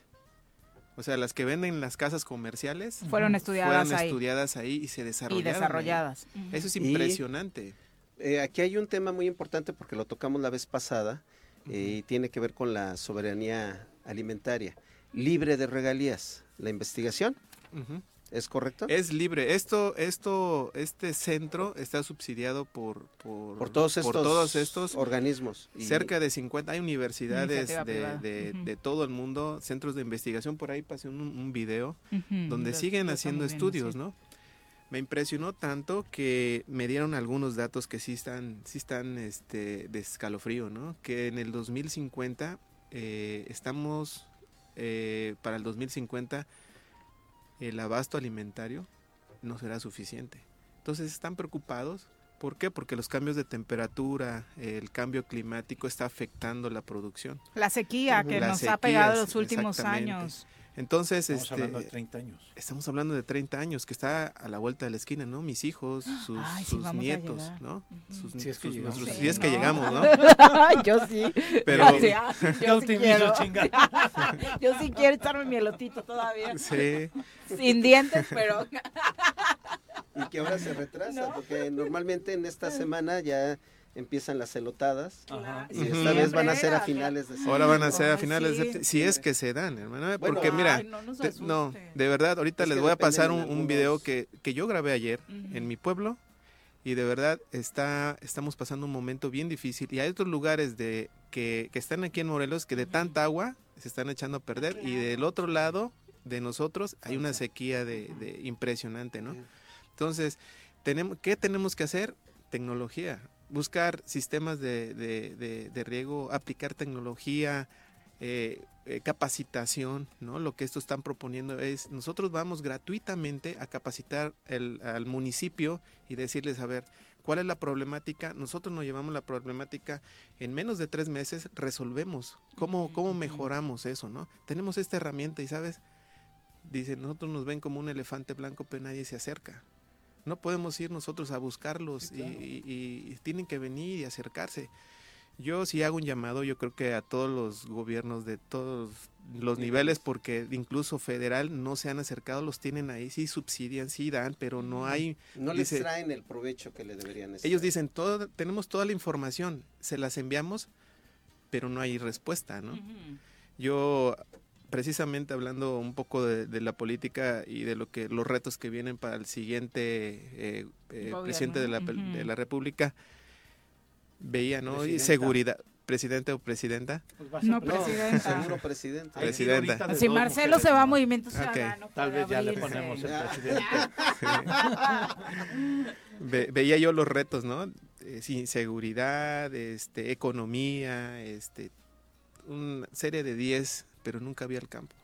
O sea, las que venden en las casas comerciales Fueron estudiadas fueron ahí. estudiadas ahí y se desarrollaron. ahí. desarrolladas. Eso es Y- impresionante. Eh, aquí hay un tema muy importante porque lo tocamos la vez pasada eh, y tiene que ver con la soberanía alimentaria. Libre de regalías. La investigación. ¿Es correcto? Es libre. Esto, esto, este centro está subsidiado por, por, Por todos estos todos estos organismos. Y- Cerca de 50, hay universidades de, todo el mundo, centros de investigación. Por ahí pasé un, un video donde siguen haciendo estudios, sí. ¿no? Me impresionó tanto que me dieron algunos datos que sí están, sí están este, de escalofrío, ¿no? Que en el 2050 eh, estamos, eh, para el 2050, el abasto alimentario no será suficiente. Entonces están preocupados. ¿Por qué? Porque los cambios de temperatura, el cambio climático está afectando la producción. La sequía que nos ha pegado los últimos años. Entonces, Estamos este, hablando de 30 años. Estamos hablando de 30 años, que está a la vuelta de la esquina, ¿no? Mis hijos, sus, Ay, sí, sus a nietos. ¿no? Sus, Si es que sus- llegamos. nuestros- Sí, si es que ¿no? llegamos, ¿no? Yo sí. Pero, Yo sí, ah, yo sí quiero. chingada. Yo sí quiero echarme mi elotito todavía. Sí. Sin dientes, pero. Y que ahora se retrasa, ¿No? porque normalmente en esta semana ya empiezan las celotadas. Ajá. Y esta vez van a ser a finales de Ahora van a septiembre. ser a finales de septiembre, si es que se dan, hermano. Bueno, Porque mira, Ay, no te- no, de verdad, ahorita Es les voy a pasar un, video que, que yo grabé ayer en mi pueblo. Y de verdad está estamos pasando un momento bien difícil. Y hay otros lugares de que, que están aquí en Morelos que de tanta agua se están echando a perder. Y del otro lado de nosotros hay una sequía de, de impresionante, ¿no? Entonces, tenemos, ¿qué tenemos que hacer? Tecnología, buscar sistemas de, de- de- de riego, aplicar tecnología, eh, eh, capacitación, ¿no? Lo que estos están proponiendo es, nosotros vamos gratuitamente a capacitar el- al municipio y decirles, a ver, ¿cuál es la problemática? Nosotros nos llevamos la problemática, en menos de tres meses resolvemos. ¿Cómo, cómo mejoramos eso, no? Tenemos esta herramienta y, ¿sabes? Dice, nosotros nos ven como un elefante blanco, pero nadie se acerca. No podemos ir nosotros a buscarlos y, y- y tienen que venir y acercarse. Yo sí hago un llamado, yo creo que a todos los gobiernos de todos los niveles, porque incluso federal no se han acercado, los tienen ahí, sí subsidian, sí dan, pero no hay... No les traen el provecho que le deberían extraer. ellos dicen, todo, tenemos toda la información, se las enviamos, pero no hay respuesta, ¿no? Yo, precisamente hablando un poco de, de la política y de lo que los retos que vienen para el siguiente eh, eh, presidente de la, de la República, veía, ¿no? Y Presidenta. seguridad, presidente o presidenta. Pues No, presidenta. seguro Presidenta. de Si Marcelo mujeres, se va a. Movimiento Ok. Ciudadano. Tal vez ya le ponemos el presidente. Ve- veía yo los retos, ¿no? Eh, seguridad, este, economía, este, una serie de 10, pero nunca había el campo.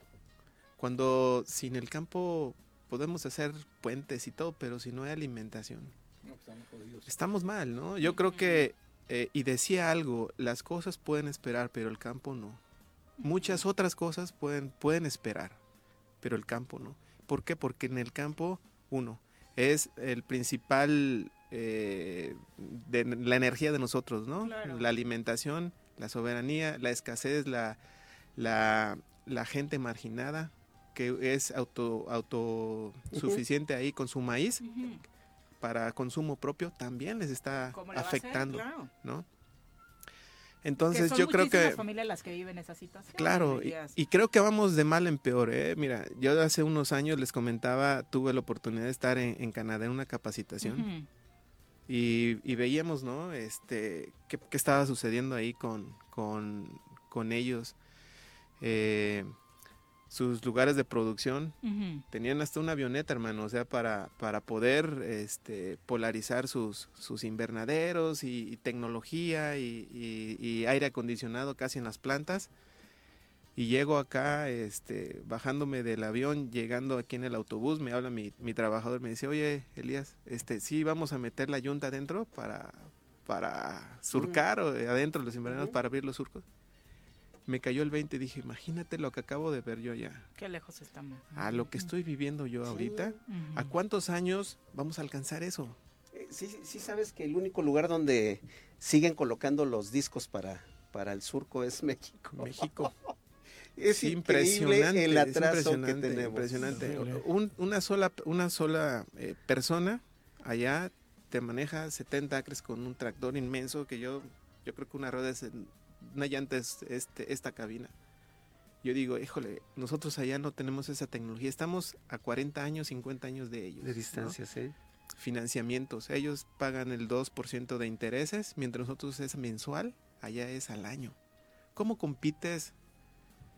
Cuando sin el campo podemos hacer puentes y todo, pero si no hay alimentación, No, estamos jodidos. estamos mal, ¿no? Yo creo que, eh, y decía algo, las cosas pueden esperar, pero el campo no. Muchas otras cosas pueden, pueden esperar, pero el campo no. ¿Por qué? Porque en el campo, uno, es el principal eh, de la energía de nosotros, ¿no? Claro. La alimentación, la soberanía, la escasez, la, la, la gente marginada que es auto autosuficiente ahí con su maíz para consumo propio también les está afectando, Claro. ¿no? Entonces son yo creo que... familias las que viven esa situación. Claro, y, creo que vamos de mal en peor. ¿eh? Mira, yo hace unos años les comentaba, tuve la oportunidad de estar en, en Canadá en una capacitación y, y veíamos, ¿no? Este, qué, qué estaba sucediendo ahí con, con, con ellos. Eh, sus lugares de producción tenían hasta una avioneta, hermano, o sea, para, para poder este, polarizar sus, sus invernaderos y, y tecnología y, y- y aire acondicionado casi en las plantas. Y llego acá, este, bajándome del avión, llegando aquí en el autobús, me habla mi, mi trabajador, me dice, oye, Elías, este, sí, vamos a meter la yunta adentro para, para surcar o adentro los invernaderos para abrir los surcos. Me cayó el 20 y dije, imagínate lo que acabo de ver yo allá Qué lejos estamos. a lo que estoy viviendo yo ahorita. ¿a cuántos años vamos a alcanzar eso? Eh, Sí, sí, sí sabes que el único lugar donde siguen colocando los discos para, para el surco es México. México. es Sí, impresionante el es que impresionante, tenemos. impresionante. Un- una sola, una sola eh, persona allá te maneja 70 acres con un tractor inmenso que yo, yo creo que una rueda es, en- una llanta es este, esta cabina. Yo digo, híjole, nosotros allá no tenemos esa tecnología. Estamos a 40 años, 50 años de ellos. De distancia, sí. financiamientos. Ellos pagan el 2% de intereses, mientras nosotros es mensual, allá es al año. ¿Cómo compites?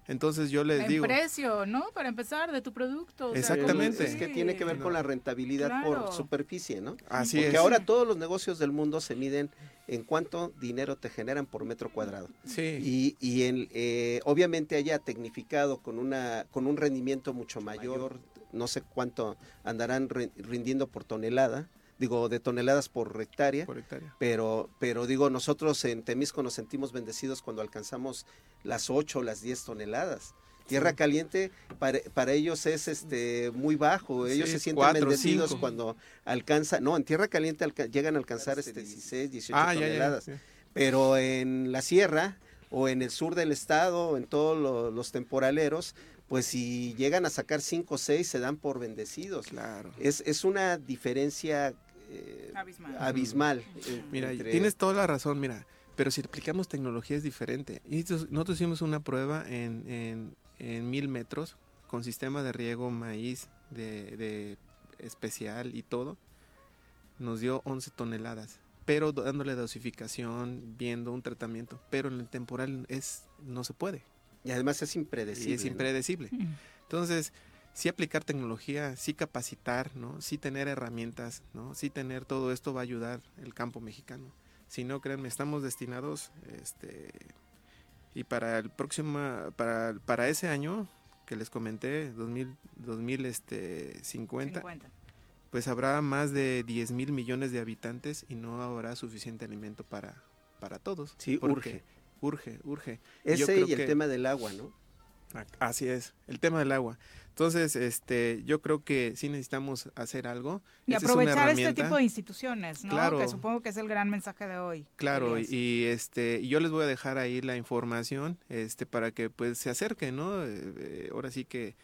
Entonces yo les en digo, precio, ¿no? Para empezar, de tu producto. o sea, Exactamente. ¿cómo- Es que tiene que ver con la rentabilidad Claro. por superficie, ¿no? Así Porque es. ahora todos los negocios del mundo se miden en cuánto dinero te generan por metro cuadrado. Sí. Y, y en, eh, obviamente haya tecnificado con, una, con un rendimiento mucho mayor, no sé cuánto andarán ri- rindiendo por tonelada, digo, de toneladas por hectárea. Por hectárea. Pero, pero digo, nosotros en Temisco nos sentimos bendecidos cuando alcanzamos las 8 o las 10 toneladas. Tierra Sí. caliente para, para ellos es este muy bajo, ellos Sí, se sienten cuatro, bendecidos cinco. cuando alcanza, no, en tierra caliente alca- llegan a alcanzar este 16, 18 Ah, ya, ya, toneladas. ya. Pero en la sierra o en el sur del estado, en todos lo- los temporaleros, pues si llegan a sacar 5 o 6 se dan por bendecidos. Claro. Es, es una diferencia eh, Abismal. abismal. en- Mira, entre- tienes toda la razón, mira, pero si aplicamos tecnología es diferente. Nosotros hicimos una prueba en, en, en mil metros con sistema de riego, maíz, de, de especial y todo. Nos dio 11 toneladas, pero dándole dosificación, viendo un tratamiento, pero en el temporal es no se puede. Y además es impredecible. Y es ¿no? impredecible. Entonces, sí aplicar tecnología, sí capacitar, ¿no? Sí tener herramientas, ¿no? Sí tener todo esto va a ayudar el campo mexicano. Si no, créanme, estamos destinados, este, y para el próximo, para, para ese año que les comenté, 2000, 2000 este, 50, 50. pues habrá más de 10 mil millones de habitantes y no habrá suficiente alimento para, para todos. Sí, Porque Urge, urge. Ese Yo creo y el que- tema del agua, ¿no? Así es, el tema del agua. Entonces, este, yo creo que sí necesitamos hacer algo. Y Esta es una aprovechar este tipo de instituciones, ¿no? Claro. Que supongo que es el gran mensaje de hoy. Claro, y, y, este, yo les voy a dejar ahí la información, este, para que pues se acerquen, ¿no? Eh, eh, ahora sí que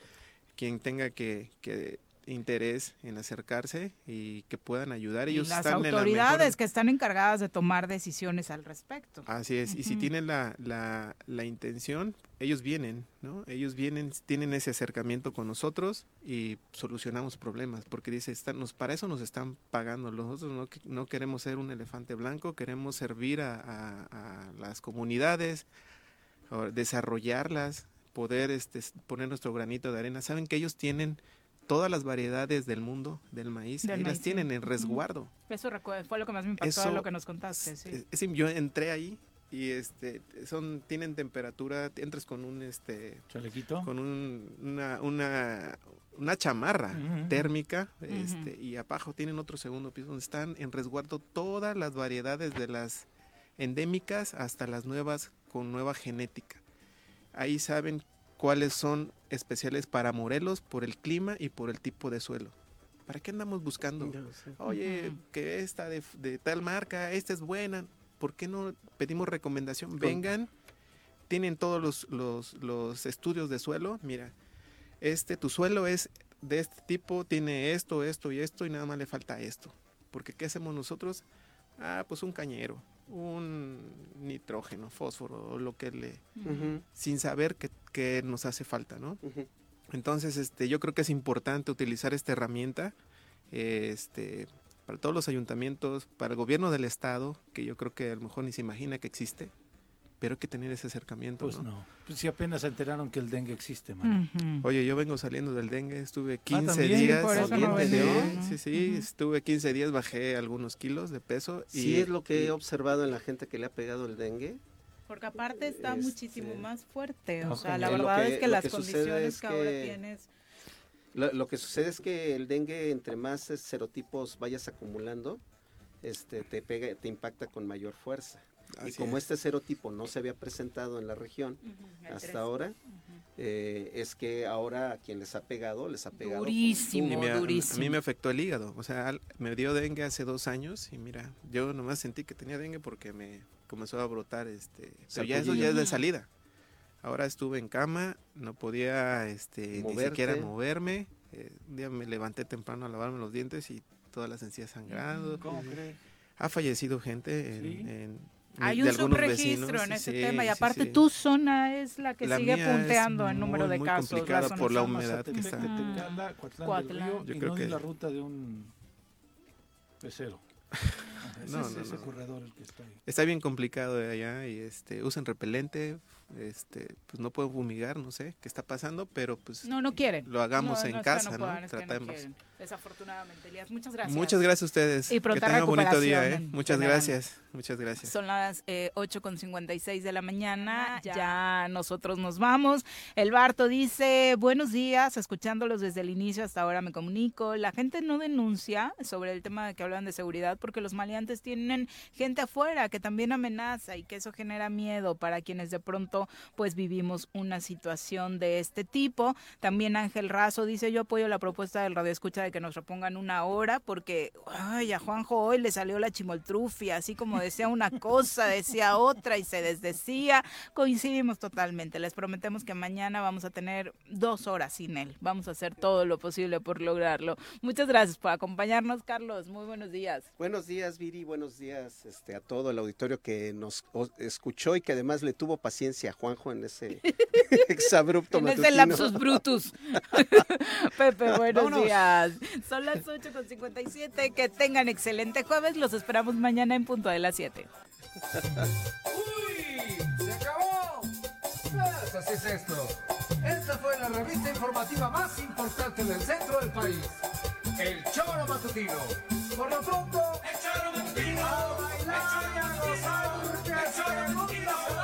quien tenga que, que interés en acercarse y que puedan ayudar, Y ellos las están en la autoridades mejor que están encargadas de tomar decisiones al respecto. Así es, y si tienen la, la, la intención, ellos vienen, ¿no? Ellos vienen, tienen ese acercamiento con nosotros y solucionamos problemas, porque dice, están, nos, para eso nos están pagando. Nosotros no, no queremos ser un elefante blanco, queremos servir a, a- a las comunidades, desarrollarlas, poder este, poner nuestro granito de arena. Saben que ellos tienen todas las variedades del mundo del maíz, Del ahí maíz, las tienen sí. en resguardo. Eso fue lo que más me impactó de Eso lo que nos contaste, sí. Es- es- yo entré ahí y este son tienen temperatura entras con un este chalequito con un, una, una una chamarra Ujú. térmica Ujú. este y abajo tienen otro segundo piso donde están en resguardo todas las variedades de las endémicas hasta las nuevas con nueva genética ahí saben cuáles son especiales para Morelos por el clima y por el tipo de suelo ¿Para qué andamos buscando? Oye, Ujú. que esta de, de tal marca, esta es buena. ¿Por qué no pedimos recomendación? Vengan, tienen todos los, los, los estudios de suelo. Mira, este, tu suelo es de este tipo, tiene esto, esto y esto, y nada más le falta esto. Porque ¿qué hacemos nosotros? Ah, pues un cañero. un nitrógeno, fósforo, o lo que le, Ujú. sin saber que, que nos hace falta, ¿no? Entonces, este, yo creo que es importante utilizar esta herramienta, este, para todos los ayuntamientos, para el gobierno del estado, que yo creo que a lo mejor ni se imagina que existe, pero hay que tener ese acercamiento, Pues ¿no? no. Pues si apenas se enteraron que el dengue existe, man. Oye, yo vengo saliendo del dengue, estuve 15 también, días. por eso no sí, venía. sí, sí, estuve 15 días, bajé algunos kilos de peso. Y, Sí, es lo que y- he observado en la gente que le ha pegado el dengue. Porque aparte está Este, muchísimo más fuerte. O sea, la Lo verdad que- es que las que condiciones es que, ahora tienes. Lo, lo que sucede es que el dengue, entre más serotipos vayas acumulando, este, te pega, te impacta con mayor fuerza. Y como es. este serotipo no se había presentado en la región hasta tres. ahora, eh, es que ahora a quien les ha pegado, les ha pegado. Durísimo, me- durísimo. A mí me afectó el hígado. O sea, al- me dio dengue hace dos años y mira, yo nomás sentí que tenía dengue porque me comenzó a brotar este. Pero ya eso ya es de salida. Ahora estuve en cama, no podía este, ni siquiera moverme. Eh, un día me levanté temprano a lavarme los dientes y todas las encías sangrando. ¿Cómo crees? Ha fallecido gente en, Sí. en- Hay un subregistro vecinos, en ese sí, tema y aparte sí. tu zona es la que La sigue punteando en número de muy casos. complicada por la humedad que está. Mm. Tecala, Coatlán Coatlán. del Río, Yo y creo no que- es la ruta de un pecero. Ese No, es no, ese no. corredor el que está ahí. Está bien complicado de allá y este usan repelente, este pues no pueden fumigar, no sé qué está pasando, pero pues No, no quieren. Lo hagamos No, en casa, ¿no? puedan, es que Tratemos. Desafortunadamente, Elías. Muchas gracias. Muchas gracias a ustedes. Y que tengan un bonito día, ¿eh? Muchas general. gracias. Muchas gracias. Son las eh, 8.56 de la mañana, ya. nosotros nos vamos. El Barto dice, buenos días, escuchándolos desde el inicio hasta ahora me comunico. La gente no denuncia sobre el tema de que hablan de seguridad porque los maleantes tienen gente afuera que también amenaza y que eso genera miedo para quienes de pronto pues vivimos una situación de este tipo. También Ángel Razo dice, yo apoyo la propuesta del radio escucha de que nos repongan una hora porque ay, a Juanjo hoy le salió la chimoltrufia, así como decía una cosa, decía otra y se desdecía. Coincidimos totalmente. Les prometemos que mañana vamos a tener dos horas sin él. Vamos a hacer todo lo posible por lograrlo. Muchas gracias por acompañarnos, Carlos. Muy buenos días. Buenos días, Viri. Buenos días este, a todo el auditorio que nos escuchó y que además le tuvo paciencia a Juanjo en ese exabrupto En ese lapsus brutus. Pepe, buenos Vámonos. días. Son las 8.57. Que tengan excelente jueves. Los esperamos mañana en punto de las 7. ¡Se acabó! Pues así es esto. Esta fue la revista informativa más importante del centro del país. El Choro Matutino. Por lo pronto, el Choro Matutino. A bailar y a gozar, el Choro Matutino.